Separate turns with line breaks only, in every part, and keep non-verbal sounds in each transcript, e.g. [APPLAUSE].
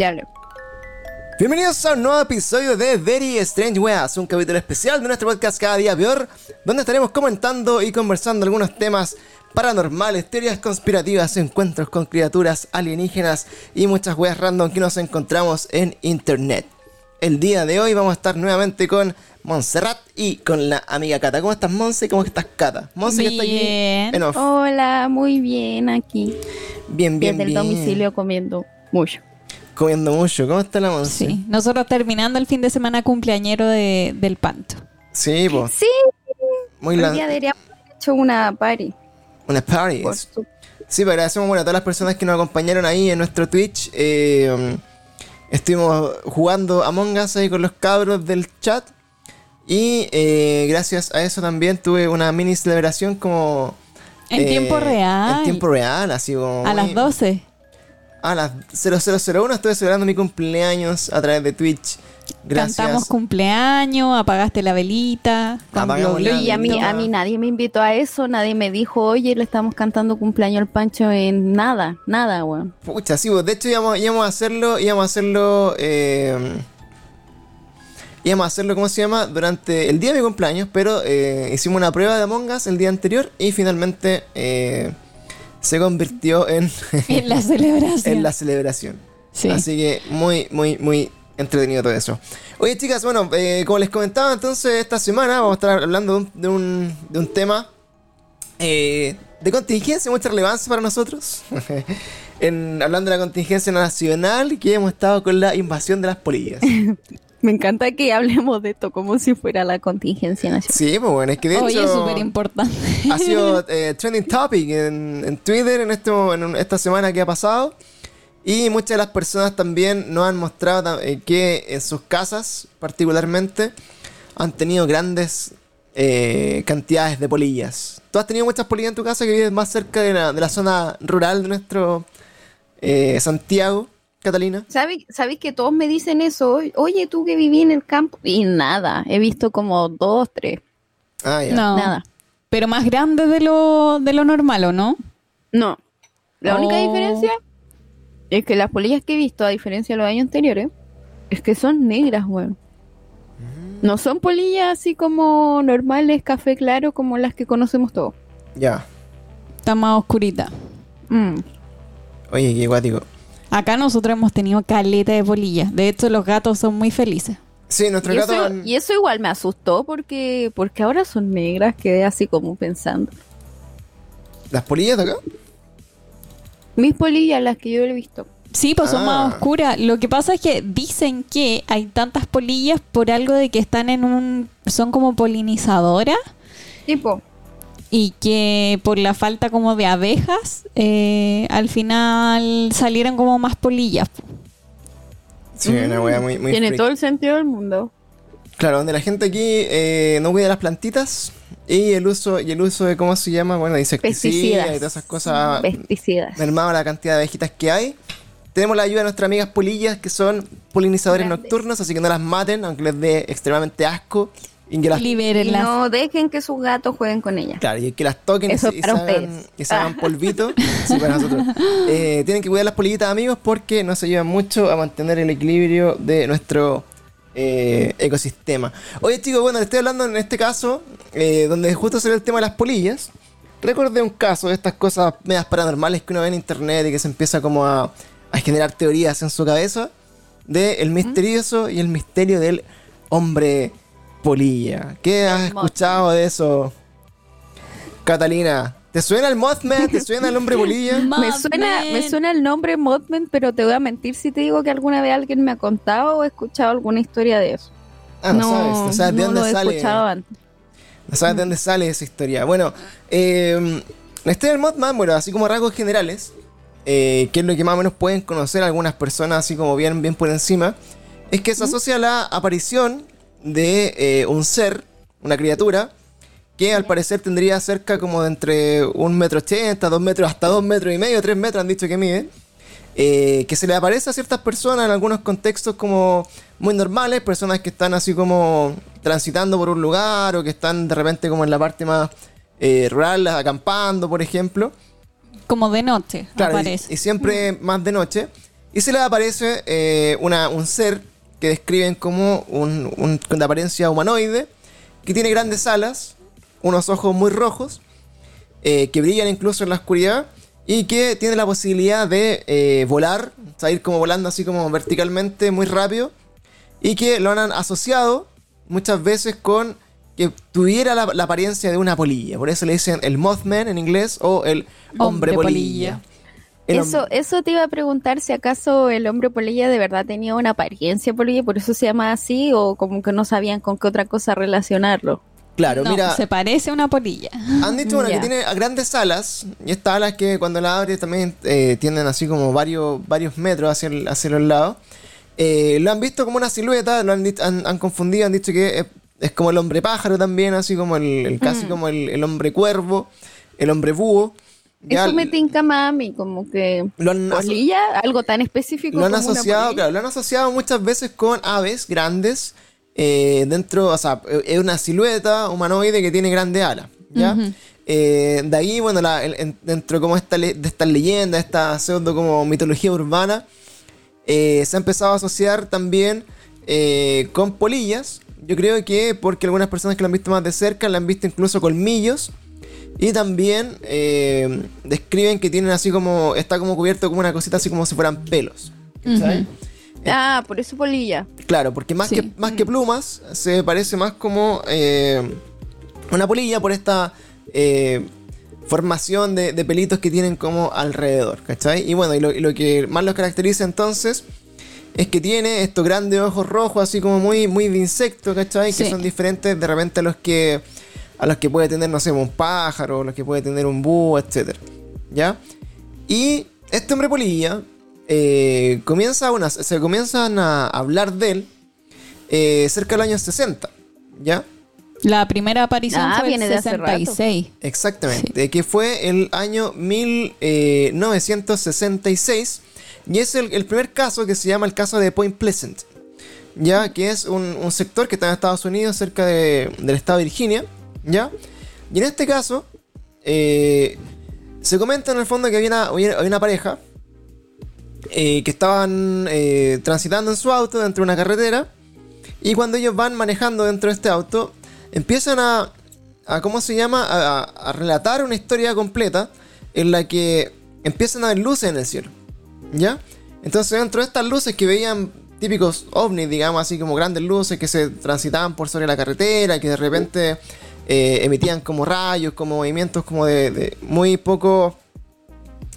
Ya.
Bienvenidos a un nuevo episodio de Very Strange Weas, un capítulo especial de nuestro podcast Cada Día Peor, donde estaremos comentando y conversando algunos temas paranormales, teorías conspirativas, encuentros con criaturas alienígenas y muchas weas random que nos encontramos en internet. El día de hoy vamos a estar nuevamente con Montserrat y con la amiga Cata. ¿Cómo estás, Monse? ¿Cómo estás, Cata? Monse que está aquí
Bien.
en off.
Hola, muy bien aquí.
Bien, bien,
Desde el
bien.
domicilio comiendo mucho.
Comiendo mucho. ¿Cómo está la Monse?
Sí, nosotros terminando el fin de semana cumpleañero de, del Panto.
Sí, pues.
Sí,
Muy
hoy
la...
día deberíamos haber hecho una party.
Una party.
por su-
Sí, pero agradecemos bueno, a todas las personas que nos acompañaron ahí en nuestro Twitch. Eh, um, estuvimos jugando Among Us ahí con los cabros del chat. Y eh, gracias a eso también tuve una mini celebración como...
En
eh,
tiempo real.
En tiempo real, así como...
A las
muy-
12.
A las 0001 estuve celebrando mi cumpleaños a través de Twitch. Gracias.
Cantamos cumpleaños, apagaste la velita.
Apagamos la.
Y a mí, a mí nadie me invitó a eso, nadie me dijo, oye, le estamos cantando cumpleaños al Pancho en nada, nada, weón.
Pucha, sí, pues, de hecho íbamos, íbamos a hacerlo, íbamos a hacerlo, eh, íbamos a hacerlo, ¿cómo se llama? Durante el día de mi cumpleaños, pero eh, hicimos una prueba de Among Us el día anterior y finalmente eh, se convirtió en, [LAUGHS]
En la celebración. [LAUGHS]
en la celebración.
Sí.
Así que muy, muy, muy entretenido todo eso. Oye, chicas, bueno, eh, como les comentaba, entonces esta semana vamos a estar hablando de un, de un, de un tema eh, de contingencia, mucha relevancia para nosotros. [LAUGHS] en, hablando de la contingencia nacional, que hemos estado con la invasión de las polillas.
Me encanta que hablemos de esto como si fuera la contingencia nacional.
Sí, pues bueno, es que de hecho
Oye, es súper importante.
ha sido [LAUGHS] eh, trending topic en, en Twitter en, esta semana que ha pasado. Y muchas de las personas también nos han mostrado eh, que en sus casas, particularmente, han tenido grandes eh, cantidades de polillas. ¿Tú has tenido muchas polillas en tu casa que vives más cerca de la, de la zona rural de nuestro Santiago, Catalina?
¿Sabes sabes que todos me dicen eso? Oye, tú que viví en el campo. Y nada, he visto como dos, tres.
Ah, ya.
No.
Nada.
Pero más grande de lo, de lo normal, ¿o no?
No. La única
Oh.
diferencia es que las polillas que he visto, a diferencia de los años anteriores, es que son negras, weón. No son polillas así como normales, café claro, como las que conocemos todos.
Ya.
Está más oscurita.
Mm.
Oye, qué guático.
Acá nosotros hemos tenido caleta de polillas. De hecho, los gatos son muy felices.
Sí, nuestro
Y,
gato...
eso, y eso igual me asustó porque, porque ahora son negras, quedé así como pensando.
¿Las polillas de acá?
Mis polillas, las que yo he visto.
Sí, pues son
Ah.
más oscuras. Lo que pasa es que dicen que hay tantas polillas por algo de que están en un... son como polinizadoras
Tipo,
y que por la falta como de abejas, eh, al final salieron como más polillas. po.
Sí, una wea muy, muy
tiene
freak.
todo el sentido del mundo.
Claro, donde la gente aquí eh, no cuida las plantitas y el uso y el uso de cómo se llama, bueno, de insecticidas
Pesticidas.
y todas esas cosas
Pesticidas.
mermado la cantidad de abejitas que hay. Tenemos la ayuda de nuestras amigas polillas que son polinizadores
Grandes.
nocturnos, así que no las maten, aunque les dé extremadamente asco. Y que las,
Y
Libérenlas.
no dejen que sus gatos jueguen con ellas.
claro, y que las toquen y
Eso
se, y y se hagan polvito. [LAUGHS] Sí, para nosotros. Eh, tienen que cuidar las polillitas, amigos, porque nos ayudan mucho a mantener el equilibrio de nuestro eh, ecosistema. Oye, chicos, bueno, les estoy hablando en este caso, eh, donde justo salió el tema de las polillas. Recordé un caso de estas cosas medias paranormales que uno ve en internet y que se empieza como a, a generar teorías en su cabeza de el misterioso y el misterio del hombre polilla. ¿Qué has escuchado de eso, Catalina? ¿Te suena el Mothman? ¿Te suena el hombre polilla? [LAUGHS]
Me suena, me suena el nombre Mothman, pero te voy a mentir si te digo que alguna vez alguien me ha contado o he escuchado alguna historia de eso.
Ah, no, sabes, no sabes de
no
dónde
lo he
sale.
escuchado antes.
No sabes de dónde sale esa historia. Bueno, eh, la historia del Mothman, bueno, así como rasgos generales, eh, que es lo que más o menos pueden conocer algunas personas, así como bien, bien por encima, es que se asocia a la aparición de eh, un ser, una criatura, que al parecer tendría cerca como de entre un metro ochenta, dos metros, hasta dos metros y medio, tres metros han dicho que mide. eh, que se le aparece a ciertas personas en algunos contextos como muy normales, personas que están así como transitando por un lugar o que están de repente como en la parte más eh, rural, acampando, por ejemplo.
Como de noche
Claro, y,
aparece.
y siempre más de noche. Y se les aparece eh, una, un ser que describen como un, un- con de apariencia humanoide, que tiene grandes alas, unos ojos muy rojos, eh, que brillan incluso en la oscuridad, y que tiene la posibilidad de eh, volar, o sea, ir como volando así como verticalmente muy rápido, y que lo han asociado muchas veces con que tuviera la, la apariencia de una polilla. Por eso le dicen el Mothman en inglés o el hombre,
Hombre
polilla.
polilla.
Eso, eso te iba a preguntar si acaso el hombre polilla de verdad tenía una apariencia polilla, por eso se llama así, o como que no sabían con qué otra cosa relacionarlo.
Claro,
No,
mira,
se parece a una polilla.
han dicho bueno, que tiene grandes alas, y estas alas que cuando las abres también eh, tienden así como varios, varios metros hacia, el- hacia los lados. Eh, lo han visto como una silueta, lo han, han, han confundido, han dicho que es, es como el hombre pájaro también, así como el, el- casi como el, el hombre cuervo, el hombre búho. Ya
Eso me tinca más a mí, como que
lo han
polilla, algo tan específico.
Lo han
como
asociado, claro, lo han asociado muchas veces con aves grandes eh, dentro, o sea, eh, es una silueta humanoide que tiene grandes alas, ¿ya? Eh, de ahí, bueno, la- el- dentro como esta de estas leyendas, esta pseudo como mitología urbana, eh, se ha empezado a asociar también con polillas. Yo creo que porque algunas personas que lo han visto más de cerca le han visto incluso colmillos. Y también eh, describen que tienen así como. Está como cubierto como una cosita así como si fueran pelos.
Ah, por eso polilla.
Claro, porque más,
Sí.
que, más que plumas, se parece más como eh, una polilla por esta eh, formación de, de pelitos que tienen como alrededor, ¿cachai? Y bueno, y lo, y lo que más los caracteriza entonces es que tiene estos grandes ojos rojos, así como muy, muy de insecto, ¿cachai? Que
Sí.
son diferentes de repente a los que a los que puede tener, no sé, un pájaro, los que puede tener un búho, etc. ¿Ya? Y este hombre polilla eh, comienza una, se comienzan a hablar de él eh, cerca del año 60, ¿ya?
La primera aparición
Ah,
fue
viene de rato.
66.
Exactamente, que fue el año 1966 y es el, el primer caso que se llama el caso de Point Pleasant, ya que es un, un sector que está en Estados Unidos cerca de- del estado de Virginia, ¿ya? Y en este caso eh, se comenta en el fondo que había una, una pareja eh, que estaban eh, transitando en su auto dentro de una carretera y cuando ellos van manejando dentro de este auto empiezan a, ¿cómo se llama? A relatar una historia completa en la que empiezan a ver luces en el cielo, ¿ya? Entonces dentro de estas luces que veían típicos ovnis, digamos así como grandes luces que se transitaban por sobre la carretera, que de repente eh, emitían como rayos, como movimientos como de, muy poco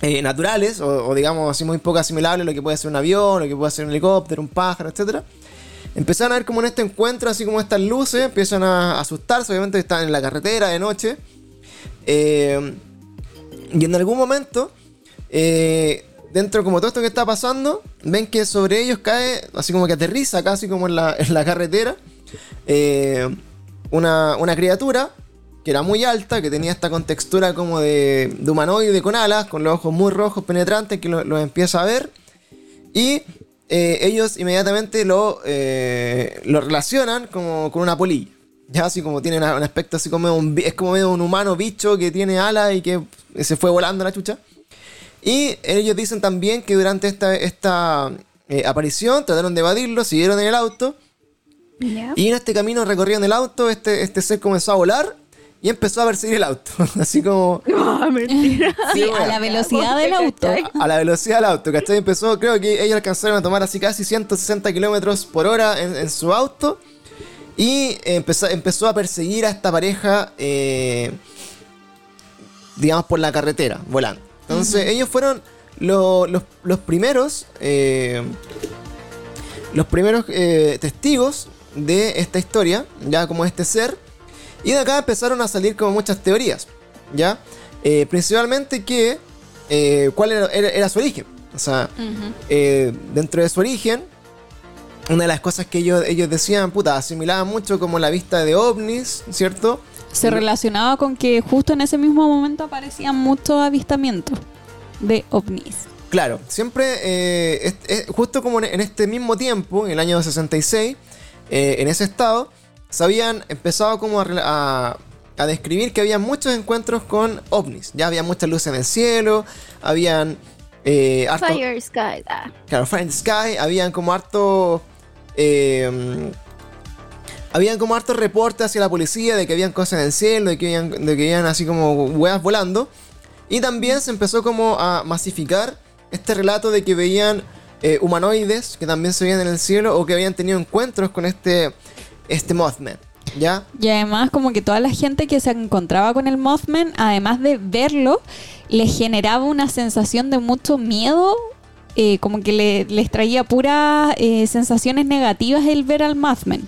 eh, naturales, o, digamos así muy poco asimilables a lo que puede ser un avión, lo que puede ser un helicóptero, un pájaro, etcétera Empezaron a ver como en este encuentro, así como estas luces, empiezan a asustarse, obviamente están en la carretera de noche. Eh, y en algún momento, dentro como todo esto que está pasando, ven que sobre ellos cae, así como que aterriza casi como en la, en la carretera, una, una criatura que era muy alta, que tenía esta contextura como de, de humanoide con alas, con los ojos muy rojos penetrantes, que los lo empieza a ver. Y eh, ellos inmediatamente lo, eh, lo relacionan como con una polilla. Ya así como tiene un aspecto así como un, es como un humano bicho que tiene alas y que se fue volando la chucha. Y ellos dicen también que durante esta, esta eh, aparición trataron de evadirlo, siguieron en el auto. Y en este camino recorrieron el auto, este, este ser comenzó a volar y empezó a perseguir el auto. [LAUGHS] Así como [LAUGHS]
Ah, mentira. [LAUGHS]
Sí, a la velocidad del auto.
A la velocidad del auto, ¿cachai? Empezó, creo que ellos alcanzaron a tomar así casi 160 kilómetros por hora en, en su auto. Y empezó, empezó a perseguir a esta pareja, eh, digamos, por la carretera, volando. Entonces, ellos fueron lo- los, los primeros, eh, los primeros eh, testigos de esta historia, ya como este ser. Y de acá empezaron a salir como muchas teorías, ¿ya? Eh, principalmente que, eh, ¿cuál era, era- era su origen? O sea, eh, dentro de su origen, una de las cosas que ellos, ellos decían, puta, asimilaban mucho como la vista de ovnis, ¿cierto?
Se relacionaba con que justo en ese mismo momento aparecían muchos avistamientos de ovnis.
Claro, siempre, eh, es- es- justo como en- en este mismo tiempo, en el año 66, eh, en ese estado, se habían empezado como a, a- a describir que había muchos encuentros con ovnis. Ya había muchas luces en el cielo, habían eh, harto-
Fire Sky. ah.
Claro, Fire Sky, habían como harto. eh, habían como hartos reportes hacia la policía de que habían cosas en el cielo, de que habían, de que habían así como huevas volando. Y también se empezó como a masificar este relato de que veían eh, humanoides que también se veían en el cielo o que habían tenido encuentros con este, este Mothman. ¿Ya?
Y además como que toda la gente que se encontraba con el Mothman, además de verlo, les generaba una sensación de mucho miedo, eh, como que le- les traía puras eh, sensaciones negativas el ver al Mothman.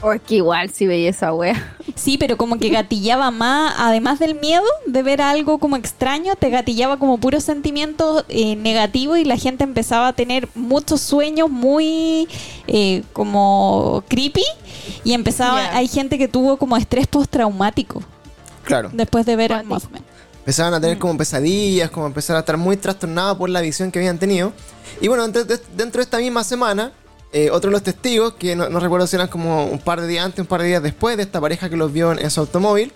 Porque igual si veía esa wea.
Sí, pero como que gatillaba más, además del miedo de ver algo como extraño, te gatillaba como puros sentimientos eh, negativos y la gente empezaba a tener muchos sueños muy eh, como creepy y empezaba, hay gente que tuvo como estrés postraumático
Claro.
después de ver
Cuático.
Mothman.
Empezaban a tener como pesadillas, como empezaron a estar muy trastornados por la visión que habían tenido. Y bueno, dentro de, dentro de esta misma semana, eh, otro de los testigos, que no, recuerdo si eran como un par de días antes, un par de días después de esta pareja que los vio en, su automóvil,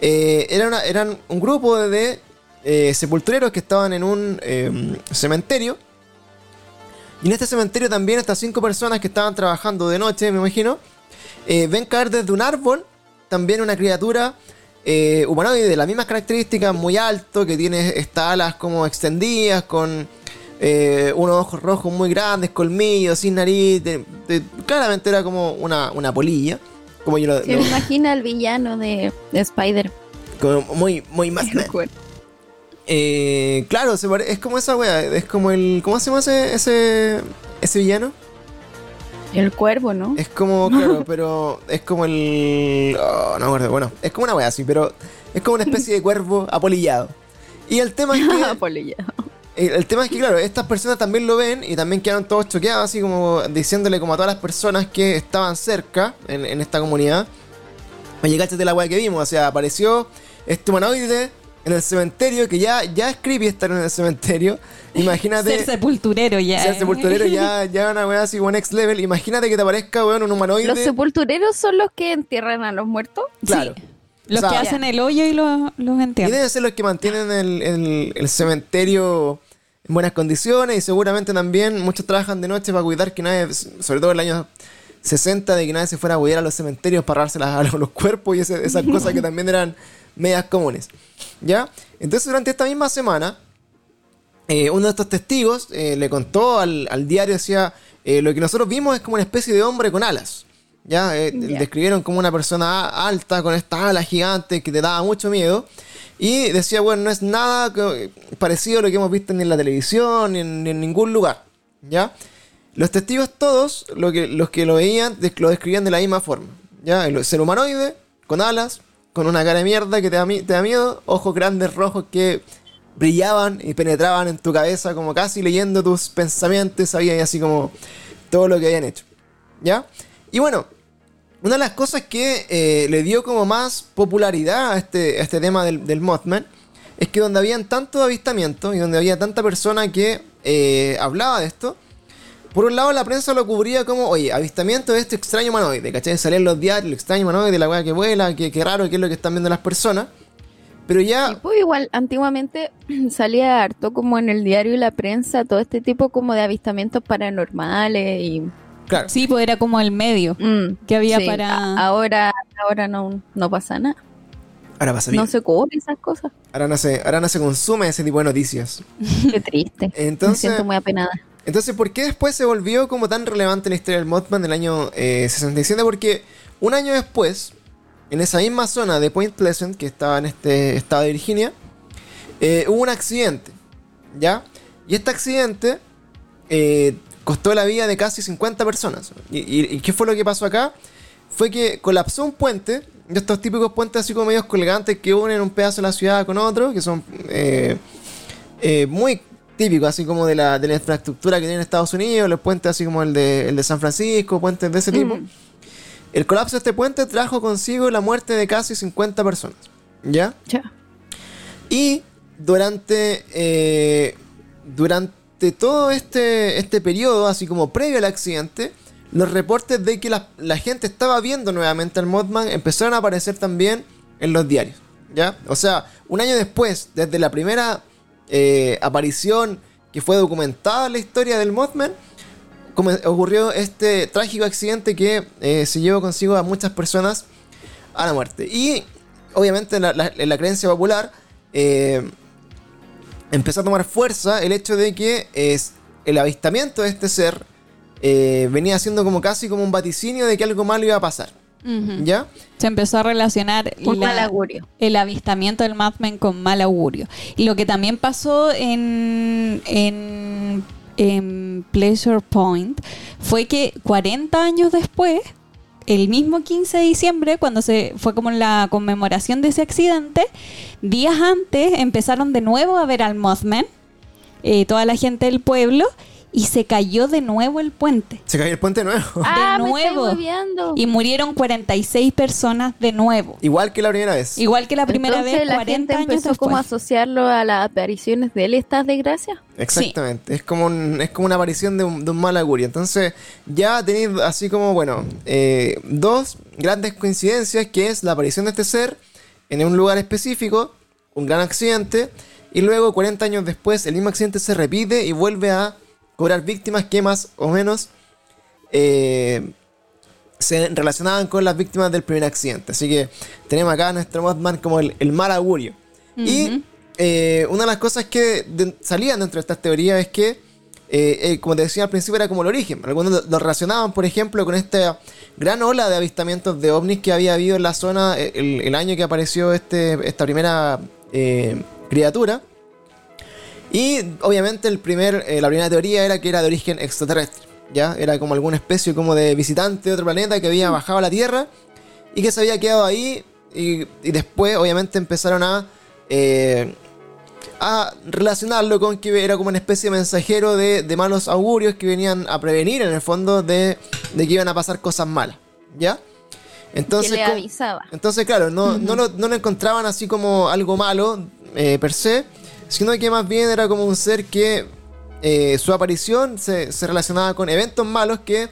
eh, era una- eran un grupo de eh, sepultureros que estaban en un eh, cementerio. Y en este cementerio también estas cinco personas que estaban trabajando de noche, me imagino, eh, ven caer desde un árbol también una criatura humanoide de las mismas características, muy alto, que tiene estas alas como extendidas, con eh, unos ojos rojos muy grandes, colmillos, sin nariz. de- de- claramente era como una, una polilla. Como yo lo,
Se
lo-
me imagina al villano de, de Spider.
como muy, muy [LAUGHS] más. Eh, claro, se pare- es como esa wea, es como el. ¿Cómo se llama ese, ese, ese villano?
El cuervo, ¿no?
Es como, [LAUGHS] claro, pero es como el. oh, no me acuerdo, bueno, es como una wea así, pero es como una especie de cuervo apolillado. Y el tema es [LAUGHS] que.
Polilla.
El, el tema es que, claro, estas personas también lo ven y también quedaron todos choqueados, así como diciéndole como a todas las personas que estaban cerca en, en esta comunidad. Oye, cáchate la weá que vimos, o sea, apareció este humanoide en el cementerio, que ya, ya es creepy estar en el cementerio. [LAUGHS] Imagínate.
Ser sepulturero ya.
ser
eh.
sepulturero ya, [LAUGHS] ya una weá así como next level. Imagínate que te aparezca, weón, un humanoide.
¿Los sepultureros son los que entierran a los muertos?
Claro.
Sí. Los
O sea,
que hacen el hoyo y los, los
Y
entierran.
deben ser los que mantienen el, el- el cementerio en buenas condiciones y seguramente también muchos trabajan de noche para cuidar que nadie, sobre todo en el año 60, de que nadie se fuera a cuidar a los cementerios para darse a los cuerpos y ese- esas [LAUGHS] cosas que también eran medias comunes. ¿Ya? Entonces durante esta misma semana, eh, uno de estos testigos eh, le contó al, al diario, decía, eh, lo que nosotros vimos es como una especie de hombre con alas. ¿Ya? Describieron como una persona alta con estas alas gigantes que te daba mucho miedo. Y decía, bueno, no es nada parecido a lo que hemos visto ni en la televisión ni en, ni en ningún lugar. ¿Ya? Los testigos todos, lo que, los que lo veían, lo describían de la misma forma. ¿Ya? El ser humanoide, con alas, con una cara de mierda que te da, te da miedo, ojos grandes rojos que brillaban y penetraban en tu cabeza como casi leyendo tus pensamientos, sabías así como todo lo que habían hecho. ¿Ya? Y bueno, una de las cosas que eh, le dio como más popularidad a este, a este tema del, del Mothman es que donde habían tantos avistamientos y donde había tanta persona que eh, hablaba de esto, por un lado la prensa lo cubría como, oye, avistamiento de este extraño humanoide, ¿cachai? Salían los diarios, el extraño humanoide, la weá que vuela, que, que raro, que es lo que están viendo las personas. Pero ya,
Y pues igual, antiguamente [CLEARS THROAT] salía harto como en el diario y la prensa, todo este tipo como de avistamientos paranormales y...
claro,
Sí, pues era como el medio
mm,
que había
sí,
para...
ahora ahora no, no pasa nada.
ahora pasa bien.
No se cubren esas cosas.
Ahora, no se, ahora no se consume ese tipo de noticias.
Qué triste. Me
Entonces,
siento muy apenada.
Entonces, ¿por qué después se volvió como tan relevante en la historia del Mothman del año eh, 67? Porque un año después, en esa misma zona de Point Pleasant, que estaba en este estado de Virginia, eh, hubo un accidente, ¿ya? Y este accidente eh, costó la vida de casi 50 personas. ¿Y, y- y qué fue lo que pasó acá? Fue que colapsó un puente, de estos típicos puentes así como medios colgantes que unen un pedazo de la ciudad con otro, que son eh, eh, muy típicos, así como de la, de la infraestructura que tiene Estados Unidos, los puentes así como el de, el de San Francisco, puentes de ese tipo.
Mm.
El colapso de este puente trajo consigo la muerte de casi 50 personas. ¿Ya?
Ya.
Y durante, eh, durante todo este, este periodo, así como previo al accidente, los reportes de que la, gente estaba viendo nuevamente al Mothman empezaron a aparecer también en los diarios. ¿Ya? O sea, un año después, desde la primera eh, aparición que fue documentada en la historia del Mothman, ocurrió este trágico accidente que eh, se llevó consigo a muchas personas a la muerte. Y obviamente en la, la creencia popular eh, empezó a tomar fuerza el hecho de que es, el avistamiento de este ser eh, venía siendo como casi como un vaticinio de que algo malo iba a pasar. ¿Ya?
Se empezó a relacionar
Un
la-
mal augurio.
el avistamiento del Mothman con mal augurio. Y lo que también pasó en, en, en Pleasure Point fue que 40 años después, el mismo 15 de diciembre, cuando se fue como la conmemoración de ese accidente, días antes empezaron de nuevo a ver al Mothman, eh, toda la gente del pueblo, y se cayó de nuevo el puente.
Se cayó el puente nuevo.
Ah, me
nuevo.
estoy hueveando.
Y murieron 46 personas de nuevo.
Igual que la primera vez.
Igual que la primera
Entonces
vez,
la
40
gente
años
empezó como a
después.
asociarlo a las apariciones de él, estas desgracias.
Exactamente, es, como un- es como una aparición de un, de un mal augurio. Entonces, ya tenéis así como, bueno, eh, dos grandes coincidencias, que es la aparición de este ser en un lugar específico, un gran accidente, y luego 40 años después el mismo accidente se repite y vuelve a cobrar víctimas que más o menos eh, se relacionaban con las víctimas del primer accidente. Así que tenemos acá a nuestro Mothman como el, el mal augurio. Y eh, una de las cosas que de- salían dentro de estas teorías es que, eh, como te decía al principio, era como el origen. Algunos lo, relacionaban, por ejemplo, con esta gran ola de avistamientos de ovnis que había habido en la zona el, el año que apareció este, esta primera criatura. Y obviamente el primer, eh, la primera teoría era que era de origen extraterrestre. ¿ya? Era como alguna especie como de visitante de otro planeta que había bajado a la Tierra y que se había quedado ahí. Y, y después obviamente empezaron a, eh, a relacionarlo con que era como una especie de mensajero de, de malos augurios que venían a prevenir en el fondo de, de que iban a pasar cosas malas. ¿Ya? Entonces,
que le avisaba.
entonces, claro, no, no, lo, no lo encontraban así como algo malo eh, per se, sino que más bien era como un ser que eh, su aparición se, se relacionaba con eventos malos que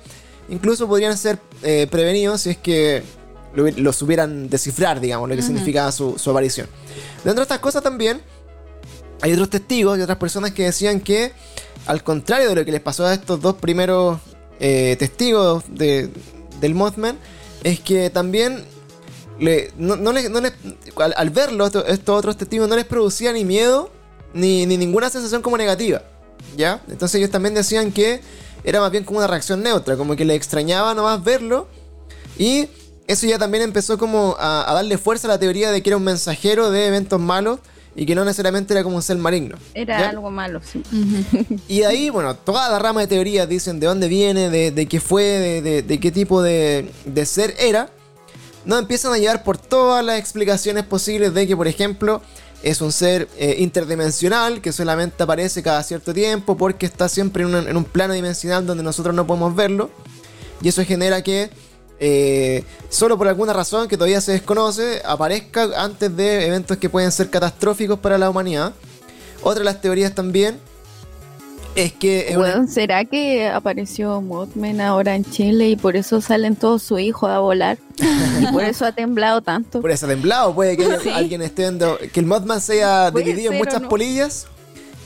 incluso podrían ser eh, prevenidos si es que lo, lo supieran descifrar, digamos, lo que significaba su, su aparición. Dentro de estas cosas también hay otros testigos y otras personas que decían que, al contrario de lo que les pasó a estos dos primeros eh, testigos de- del Mothman, es que también le- no, no le- no les- al, al verlo, esto- estos otros testigos no les producía ni miedo ni, ni ninguna sensación como negativa. ¿Ya? Entonces ellos también decían que era más bien como una reacción neutra, como que le extrañaba nomás verlo. Y eso ya también empezó como a, a darle fuerza a la teoría de que era un mensajero de eventos malos y que no necesariamente era como un ser maligno.
Era
¿ya?
algo malo, sí.
Y de ahí, bueno, toda la rama de teorías dicen de dónde viene, de, de qué fue, de, de- de qué tipo de, de ser era. Nos empiezan a llevar por todas las explicaciones posibles de que, por ejemplo, es un ser eh, interdimensional que solamente aparece cada cierto tiempo porque está siempre en un, plano dimensional donde nosotros no podemos verlo. Y eso genera que, eh, solo por alguna razón que todavía se desconoce, aparezca antes de eventos que pueden ser catastróficos para la humanidad. Otra de las teorías también es que es una-
Weón, ¿será que apareció Mothman ahora en Chile y por eso salen todos sus hijos a volar? y por eso ha temblado tanto.
por ese temblado, puede que haya-
Sí.
alguien esté dando, que el Mothman se haya
Puede
dividido en muchas
no.
polillas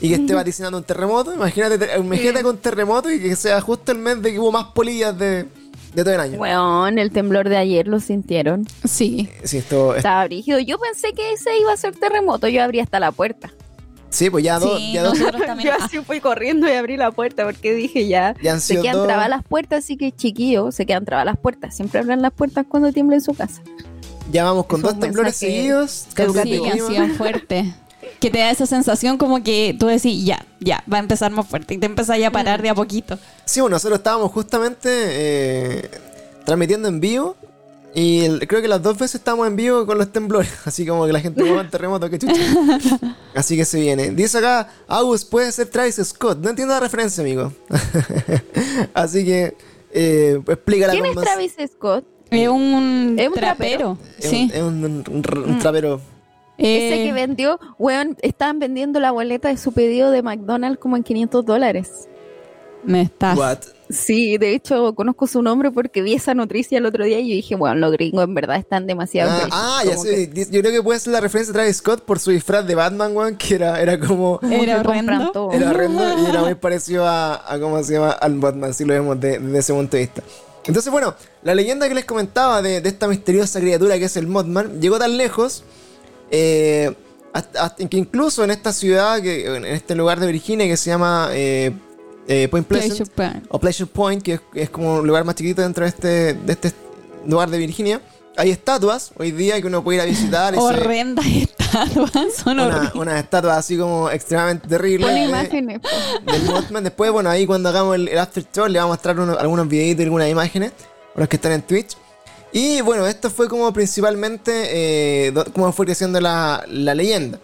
y que esté vaticinando un terremoto. Imagínate, te- imagínate
Sí.
con terremoto y que sea justo el mes de que hubo más polillas de, de todo el año.
Weón, el temblor de ayer lo sintieron.
Sí.
Sí, esto,
Estaba brígido. Yo pensé que ese iba a ser terremoto. Yo abrí hasta la puerta.
Sí, pues ya, dos,
Sí,
ya, dos-
nosotros también. [LAUGHS]
Yo así fui corriendo y abrí la puerta porque dije ya.
ya han
Se quedan
dos-
trabadas las puertas, así que chiquillos, se quedan trabadas las puertas. Siempre abran las puertas cuando tiembla en su casa.
ya vamos con
Es
dos temblores seguidos.
Sí, fuerte. [LAUGHS] Que te da esa sensación como que tú decís, ya, ya, va a empezar más fuerte. Y te empezás ya a parar de a poquito.
Sí, bueno, nosotros estábamos justamente eh, transmitiendo en vivo. Y el- creo que las dos veces estábamos en vivo con los temblores. [LAUGHS] Así como que la gente va el terremoto, que chucha. [LAUGHS] Así que se viene. Dice acá, Agus puede ser Travis Scott. No entiendo la referencia, amigo. [LAUGHS] Así que, eh, explícala
¿Quién es
más-
Travis Scott?
Es un,
¿Es un
trapero.
Es
Sí.
un, es un- un- un- un trapero.
Ese
Eh,
que vendió, weón, estaban vendiendo la boleta de su pedido de McDonald's como en 500 dólares.
Me estás.
What?
Sí, de hecho conozco su nombre porque vi esa noticia el otro día y yo dije, bueno, los gringos en verdad están demasiado...
Ah, ah, ya sé. Yo creo que puede ser la referencia de Travis Scott por su disfraz de Batman, weón, que era, era como.
Era horrendo.
todo.
Era horrendo y era muy [LAUGHS] parecido a, a cómo se llama al Batman, si lo vemos de- desde ese punto de vista. Entonces, bueno, la leyenda que les comentaba de, de esta misteriosa criatura que es el Mothman llegó tan lejos eh, hasta, hasta que incluso en esta ciudad, que, en este lugar de Virginia que se llama eh, eh, Point Pleasant,
Pleasure Point.
o Pleasure Point, que es, es como un lugar más chiquito dentro de este, de este lugar de Virginia, hay estatuas hoy día que uno puede ir a visitar.
Horrendas [LAUGHS] estatuas, son
una, unas estatuas así como extremadamente terribles.
Pone
de-
imágenes.
Después, bueno, ahí cuando hagamos el, el after show le vamos a mostrar uno- algunos videitos y algunas imágenes para los que están en Twitch. Y bueno, esto fue como principalmente eh, cómo fue creciendo la, la leyenda.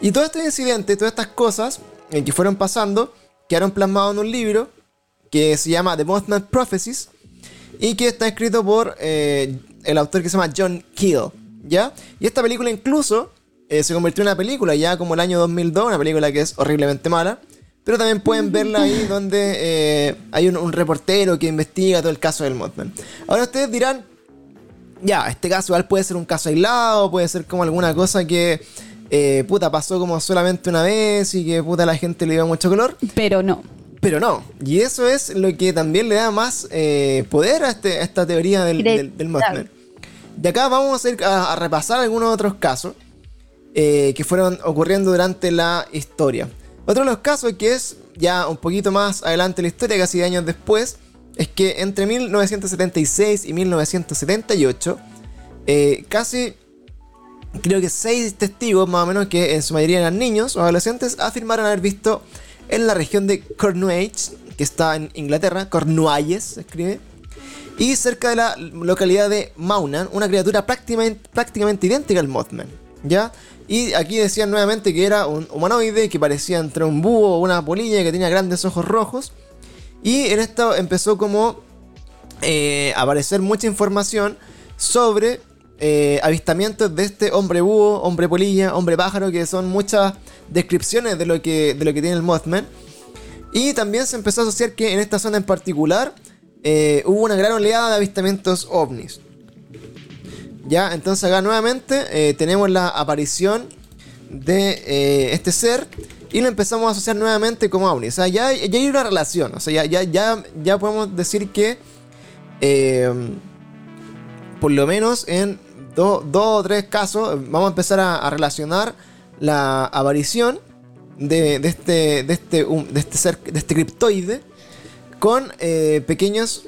Y todo este incidente, todas estas cosas eh, que fueron pasando, quedaron plasmados en un libro que se llama The Mothman Prophecies y que está escrito por eh, el autor que se llama John Keel, ¿ya? Y esta película incluso eh, se convirtió en una película ya como el año 2002, una película que es horriblemente mala, pero también pueden verla ahí donde eh, hay un, un reportero que investiga todo el caso del Mothman. Ahora ustedes dirán, ya, este caso igual puede ser un caso aislado, puede ser como alguna cosa que, eh, puta, pasó como solamente una vez y que, puta, la gente le dio mucho color.
Pero no.
Pero no, y eso es lo que también le da más eh, poder a, este- a esta teoría del, del, del Mothman. De acá vamos a, ir a, a repasar algunos otros casos eh, que fueron ocurriendo durante la historia. Otro de los casos que es ya un poquito más adelante en la historia, casi años después, es que entre 1976 y 1978, eh, casi creo que seis testigos más o menos que en su mayoría eran niños o adolescentes afirmaron haber visto en la región de Cornwall, que está en Inglaterra, Cornualles se escribe, y cerca de la localidad de Maunan, una criatura prácticamente, prácticamente idéntica al Mothman, ¿ya? Y aquí decían nuevamente que era un humanoide que parecía entre un búho o una polilla que tenía grandes ojos rojos. Y en esto empezó como eh, a aparecer mucha información sobre eh, avistamientos de este hombre búho, hombre polilla, hombre pájaro, que son muchas descripciones de lo que, de lo que tiene el Mothman. Y también se empezó a asociar que en esta zona en particular eh, hubo una gran oleada de avistamientos ovnis. Ya, entonces acá nuevamente eh, tenemos la aparición de este ser y lo empezamos a asociar nuevamente como ovni. O sea, ya, ya hay una relación. O sea, ya, ya, ya, ya podemos decir que por lo menos en dos o tres casos vamos a empezar a, a relacionar la aparición de, de este, de, este, um, de este ser, de este criptoide con eh, pequeños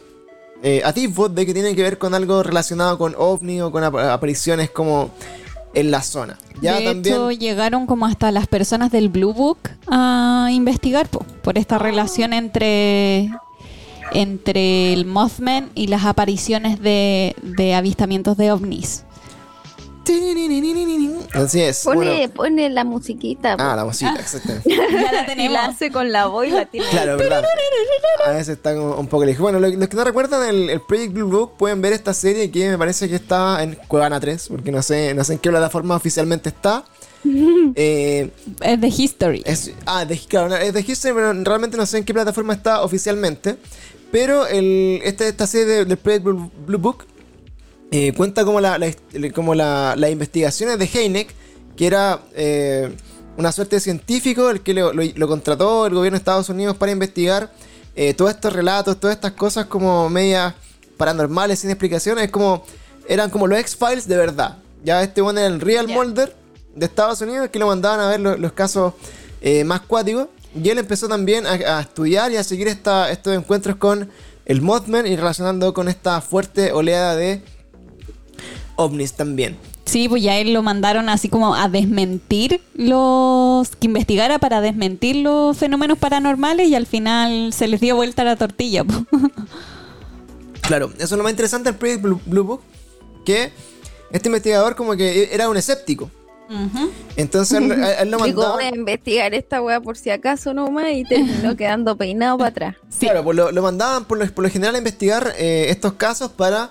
eh, atisbos de que tienen que ver con algo relacionado con ovni o con ap- apariciones como en la zona. Ya
de
también.
hecho, llegaron como hasta las personas del Blue Book a investigar po, por esta relación entre, entre el Mothman y las apariciones de, de avistamientos de ovnis.
Así es.
Pone, pone la musiquita.
Ah, la música, exactamente.
Ya la tenemos.
la hace con la voz y la tiene.
Claro, verdad. A veces está un poco lejos. Bueno, lo- los que no recuerdan el, Project Blue Book pueden ver esta serie que me parece que está en Cuevana 3, porque no sé, no sé en qué plataforma oficialmente está.
Es de History.
es, ah, de, es de History, pero realmente no sé en qué plataforma está oficialmente. Pero el, esta, esta serie de- del Project Blue Book eh, cuenta como, la, como la- las investigaciones de Heineck, que era eh, una suerte de científico, el que lo, lo- lo contrató el gobierno de Estados Unidos para investigar eh, todos estos relatos, todas estas cosas como medias paranormales sin explicación. Es como, eran como los X-Files de verdad. Ya este bueno era el Real
Ya.
Mulder de Estados Unidos que lo mandaban a ver lo- los casos más cuáticos. Y él empezó también a, a estudiar y a seguir esta- estos encuentros con el Mothman y relacionando con esta fuerte oleada de ovnis también.
Sí, pues ya él lo mandaron así como a desmentir los. que investigara para desmentir los fenómenos paranormales y al final se les dio vuelta la tortilla. [LAUGHS]
Claro, eso es lo más interesante del Project Blue, Book, que este investigador como que era un escéptico. Entonces él, a- él lo [LAUGHS]
Digo,
mandaba...
voy a investigar esta weá por si acaso nomás y terminó [LAUGHS] quedando peinado para atrás.
Claro, pues lo, lo mandaban por lo, por lo general a investigar eh, estos casos para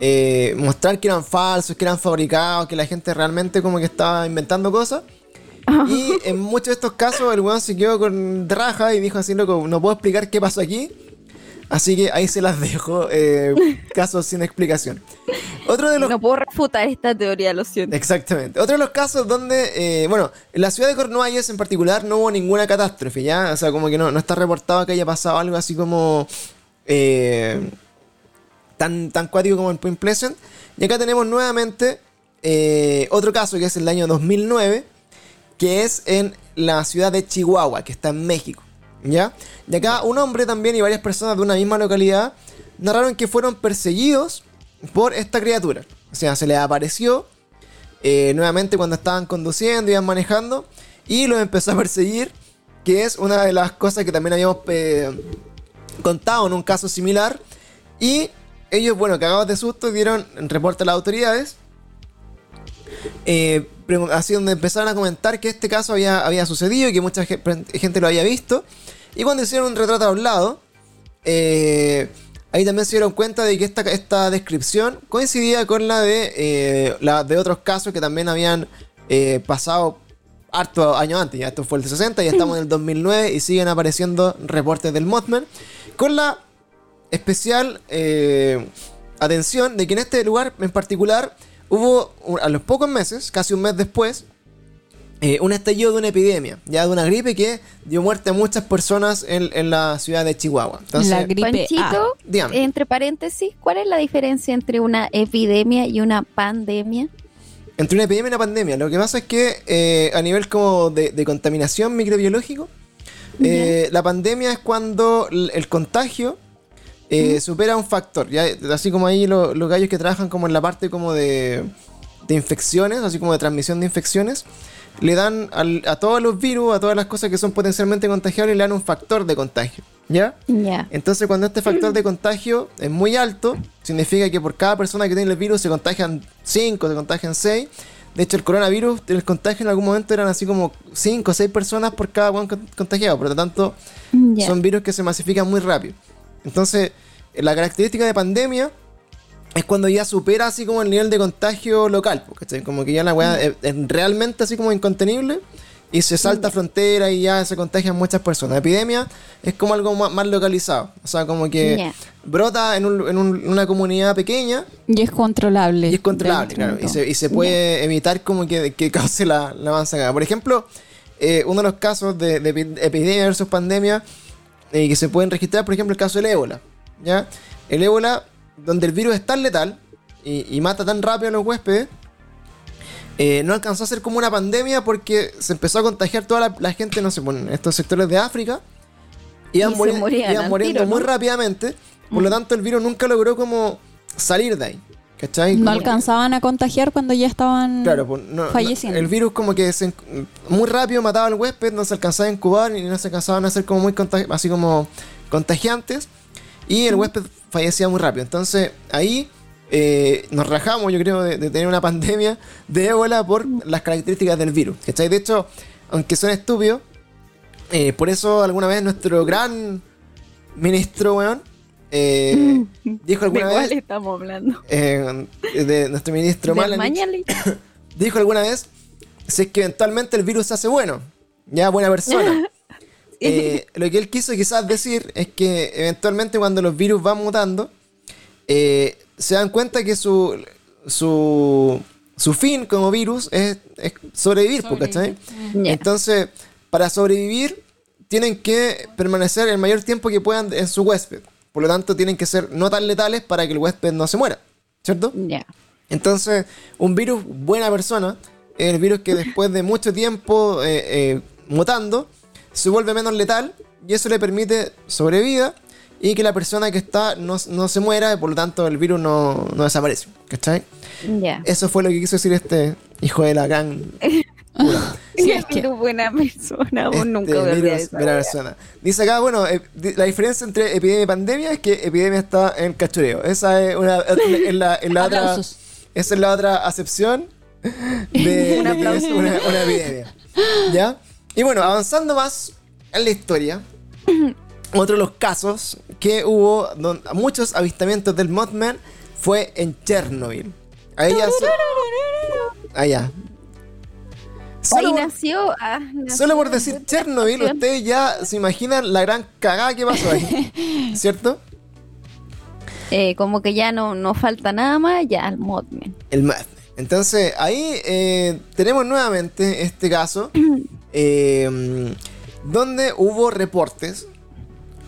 eh, mostrar que eran falsos, que eran fabricados, que la gente realmente como que estaba inventando cosas. Y [LAUGHS] en muchos de estos casos el weón se quedó con raja y dijo así, loco, no puedo explicar qué pasó aquí. Así que ahí se las dejo. eh, casos sin explicación. Otro de los
No puedo refutar esta teoría, lo siento.
Exactamente. Otro de los casos donde, eh, bueno, en la ciudad de Cornualles en particular no hubo ninguna catástrofe, ¿ya? O sea, como que no, no está reportado que haya pasado algo así como eh, tan, tan cuático como en Point Pleasant. Y acá tenemos nuevamente eh, otro caso que es el año 2009, que es en la ciudad de Chihuahua, que está en México, ¿ya? Y acá un hombre también y varias personas de una misma localidad narraron que fueron perseguidos por esta criatura. O sea, se les apareció eh, nuevamente cuando estaban conduciendo, iban manejando, y los empezó a perseguir, que es una de las cosas que también habíamos eh, contado en un caso similar. Y ellos, bueno, cagados de susto, dieron reporte a las autoridades. Eh, así donde empezaron a comentar que este caso había, había sucedido y que mucha ge- gente lo había visto. Y cuando hicieron un retrato hablado, eh, ahí también se dieron cuenta de que esta, esta descripción coincidía con la de, eh, la de otros casos que también habían eh, pasado harto años antes. Ya esto fue el 60, ya estamos en el 2009 y siguen apareciendo reportes del Mothman. Con la especial eh, atención de que en este lugar en particular hubo a los pocos meses, casi un mes después, eh, un estallido de una epidemia, ya de una gripe que dio muerte a muchas personas en, en la ciudad de Chihuahua. Entonces,
La gripe
Panchito,
A.
entre paréntesis, ¿cuál es la diferencia entre una epidemia y una pandemia?
Entre una epidemia y una pandemia. Lo que pasa es que eh, a nivel como de, de contaminación microbiológico, eh, la pandemia es cuando el contagio eh, supera un factor. ¿ya? Así como ahí lo- los gallos que trabajan como en la parte como de, de infecciones, así como de transmisión de infecciones, le dan al- a todos los virus, a todas las cosas que son potencialmente contagiables, le dan un factor de contagio. ¿Ya? Entonces, cuando este factor de contagio es muy alto, significa que por cada persona que tiene el virus se contagian 5, se contagian 6. De hecho, el coronavirus, el contagio en algún momento eran así como 5 o 6 personas por cada buen contagiado. Por lo tanto, son virus que se masifican muy rápido. Entonces, la característica de pandemia es cuando ya supera así como el nivel de contagio local. Como que ya la weá es, es realmente así como incontenible y se salta frontera y ya se contagian muchas personas. Epidemia es como algo más, más localizado. O sea, como que brota en, un- en un- una comunidad pequeña
Y es controlable.
y es controlable, claro. Y se, y se puede evitar como que, que cause la, la. Por ejemplo, eh, uno de los casos de, de epi- epidemia versus pandemia eh, que se pueden registrar, por ejemplo, el caso del ébola. ¿ya? El ébola, donde el virus es tan letal y, y mata tan rápido a los huéspedes, eh, no alcanzó a ser como una pandemia porque se empezó a contagiar toda la, la gente, no sé, en estos sectores de África. Iban,
Y se
muri-
morían
iban muriendo
tiro, ¿no?
muy rápidamente. Por lo tanto, el virus nunca logró como salir de ahí. ¿Cachai?
No
que-
alcanzaban a contagiar cuando ya estaban
Claro, pues, no- no-
falleciendo.
el virus como que se, muy rápido mataba al huésped, no se alcanzaba a incubar y no se alcanzaban a hacer como muy contagi- así como contagiantes y el huésped fallecía muy rápido. Entonces ahí eh, nos rajamos, yo creo, de, de tener una [LAUGHS] pandemia de ébola por las características del virus. ¿cachai? De hecho, aunque son estúpidos, eh, por eso alguna vez nuestro gran ministro, weón, eh, dijo
¿De
alguna
cuál
vez,
estamos hablando?
eh, de nuestro ministro
¿De
Mañalich? [COUGHS] dijo alguna vez, si es que eventualmente el virus se hace bueno, ya buena persona. [LAUGHS] Eh, lo que él quiso quizás decir es que eventualmente cuando los virus van mutando, se dan cuenta que su, su, su fin como virus es, es sobrevivir, po, ¿cachai?
Ya.
Entonces, para sobrevivir, tienen que permanecer el mayor tiempo que puedan en su huésped. Por lo tanto, tienen que ser no tan letales para que el huésped no se muera, ¿cierto?
Ya.
Entonces, un virus buena persona es el virus que después de mucho tiempo eh, eh, mutando se vuelve menos letal y eso le permite sobrevida y que la persona que está no, no se muera y por lo tanto el virus no, no desaparece. ¿Cachai?
Ya.
Eso fue lo que quiso decir este hijo de la gran [LAUGHS]
Sí,
es que-
buena [LAUGHS] persona, vos
este
nunca voy a olvidar
virus
esa
buena
wea.
persona. Dice acá, bueno, eh, la diferencia entre epidemia y pandemia es que epidemia está en cachureo. Esa es una en la, en la [LAUGHS] otra esa es la otra acepción de, que es [LAUGHS] una, una epidemia. ¿Ya? Y bueno, avanzando más en la historia, [CLEARS THROAT] otro de los casos que hubo don- muchos avistamientos del Mothman fue en Chernobyl. Ahí ya Allá. Solo por-
nació. ah, nació-
Solo por decir Chernobyl, ustedes ya se imaginan la gran cagada que pasó ahí. [LAUGHS] ¿Cierto?
Eh, como que ya no, no falta nada más, ya el Modman.
El. Entonces, ahí eh, tenemos nuevamente este caso [CLEARS THROAT] eh, donde hubo reportes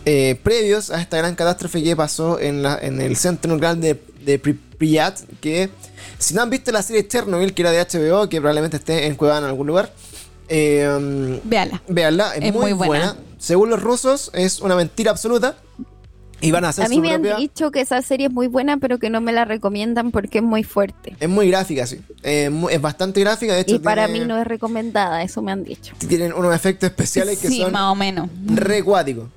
previos a esta gran catástrofe que pasó en, la- en el centro nuclear de, de Pripyat, que si no han visto la serie Chernobyl, que era de HBO, que probablemente esté en Cuevana en algún lugar, eh,
Véala.
véanla, es,
Es
muy,
muy
buena.
buena.
Según los rusos, es una mentira absoluta. Y van a hacer
A mí
su
me han dicho que esa serie es muy buena, pero que no me la recomiendan porque es muy fuerte.
Es muy gráfica, sí. Eh, es bastante gráfica, de hecho.
Y para
tiene-
mí no es recomendada, eso me han dicho.
Tienen unos efectos especiales que
Sí,
son
más o menos.
re cuáticos.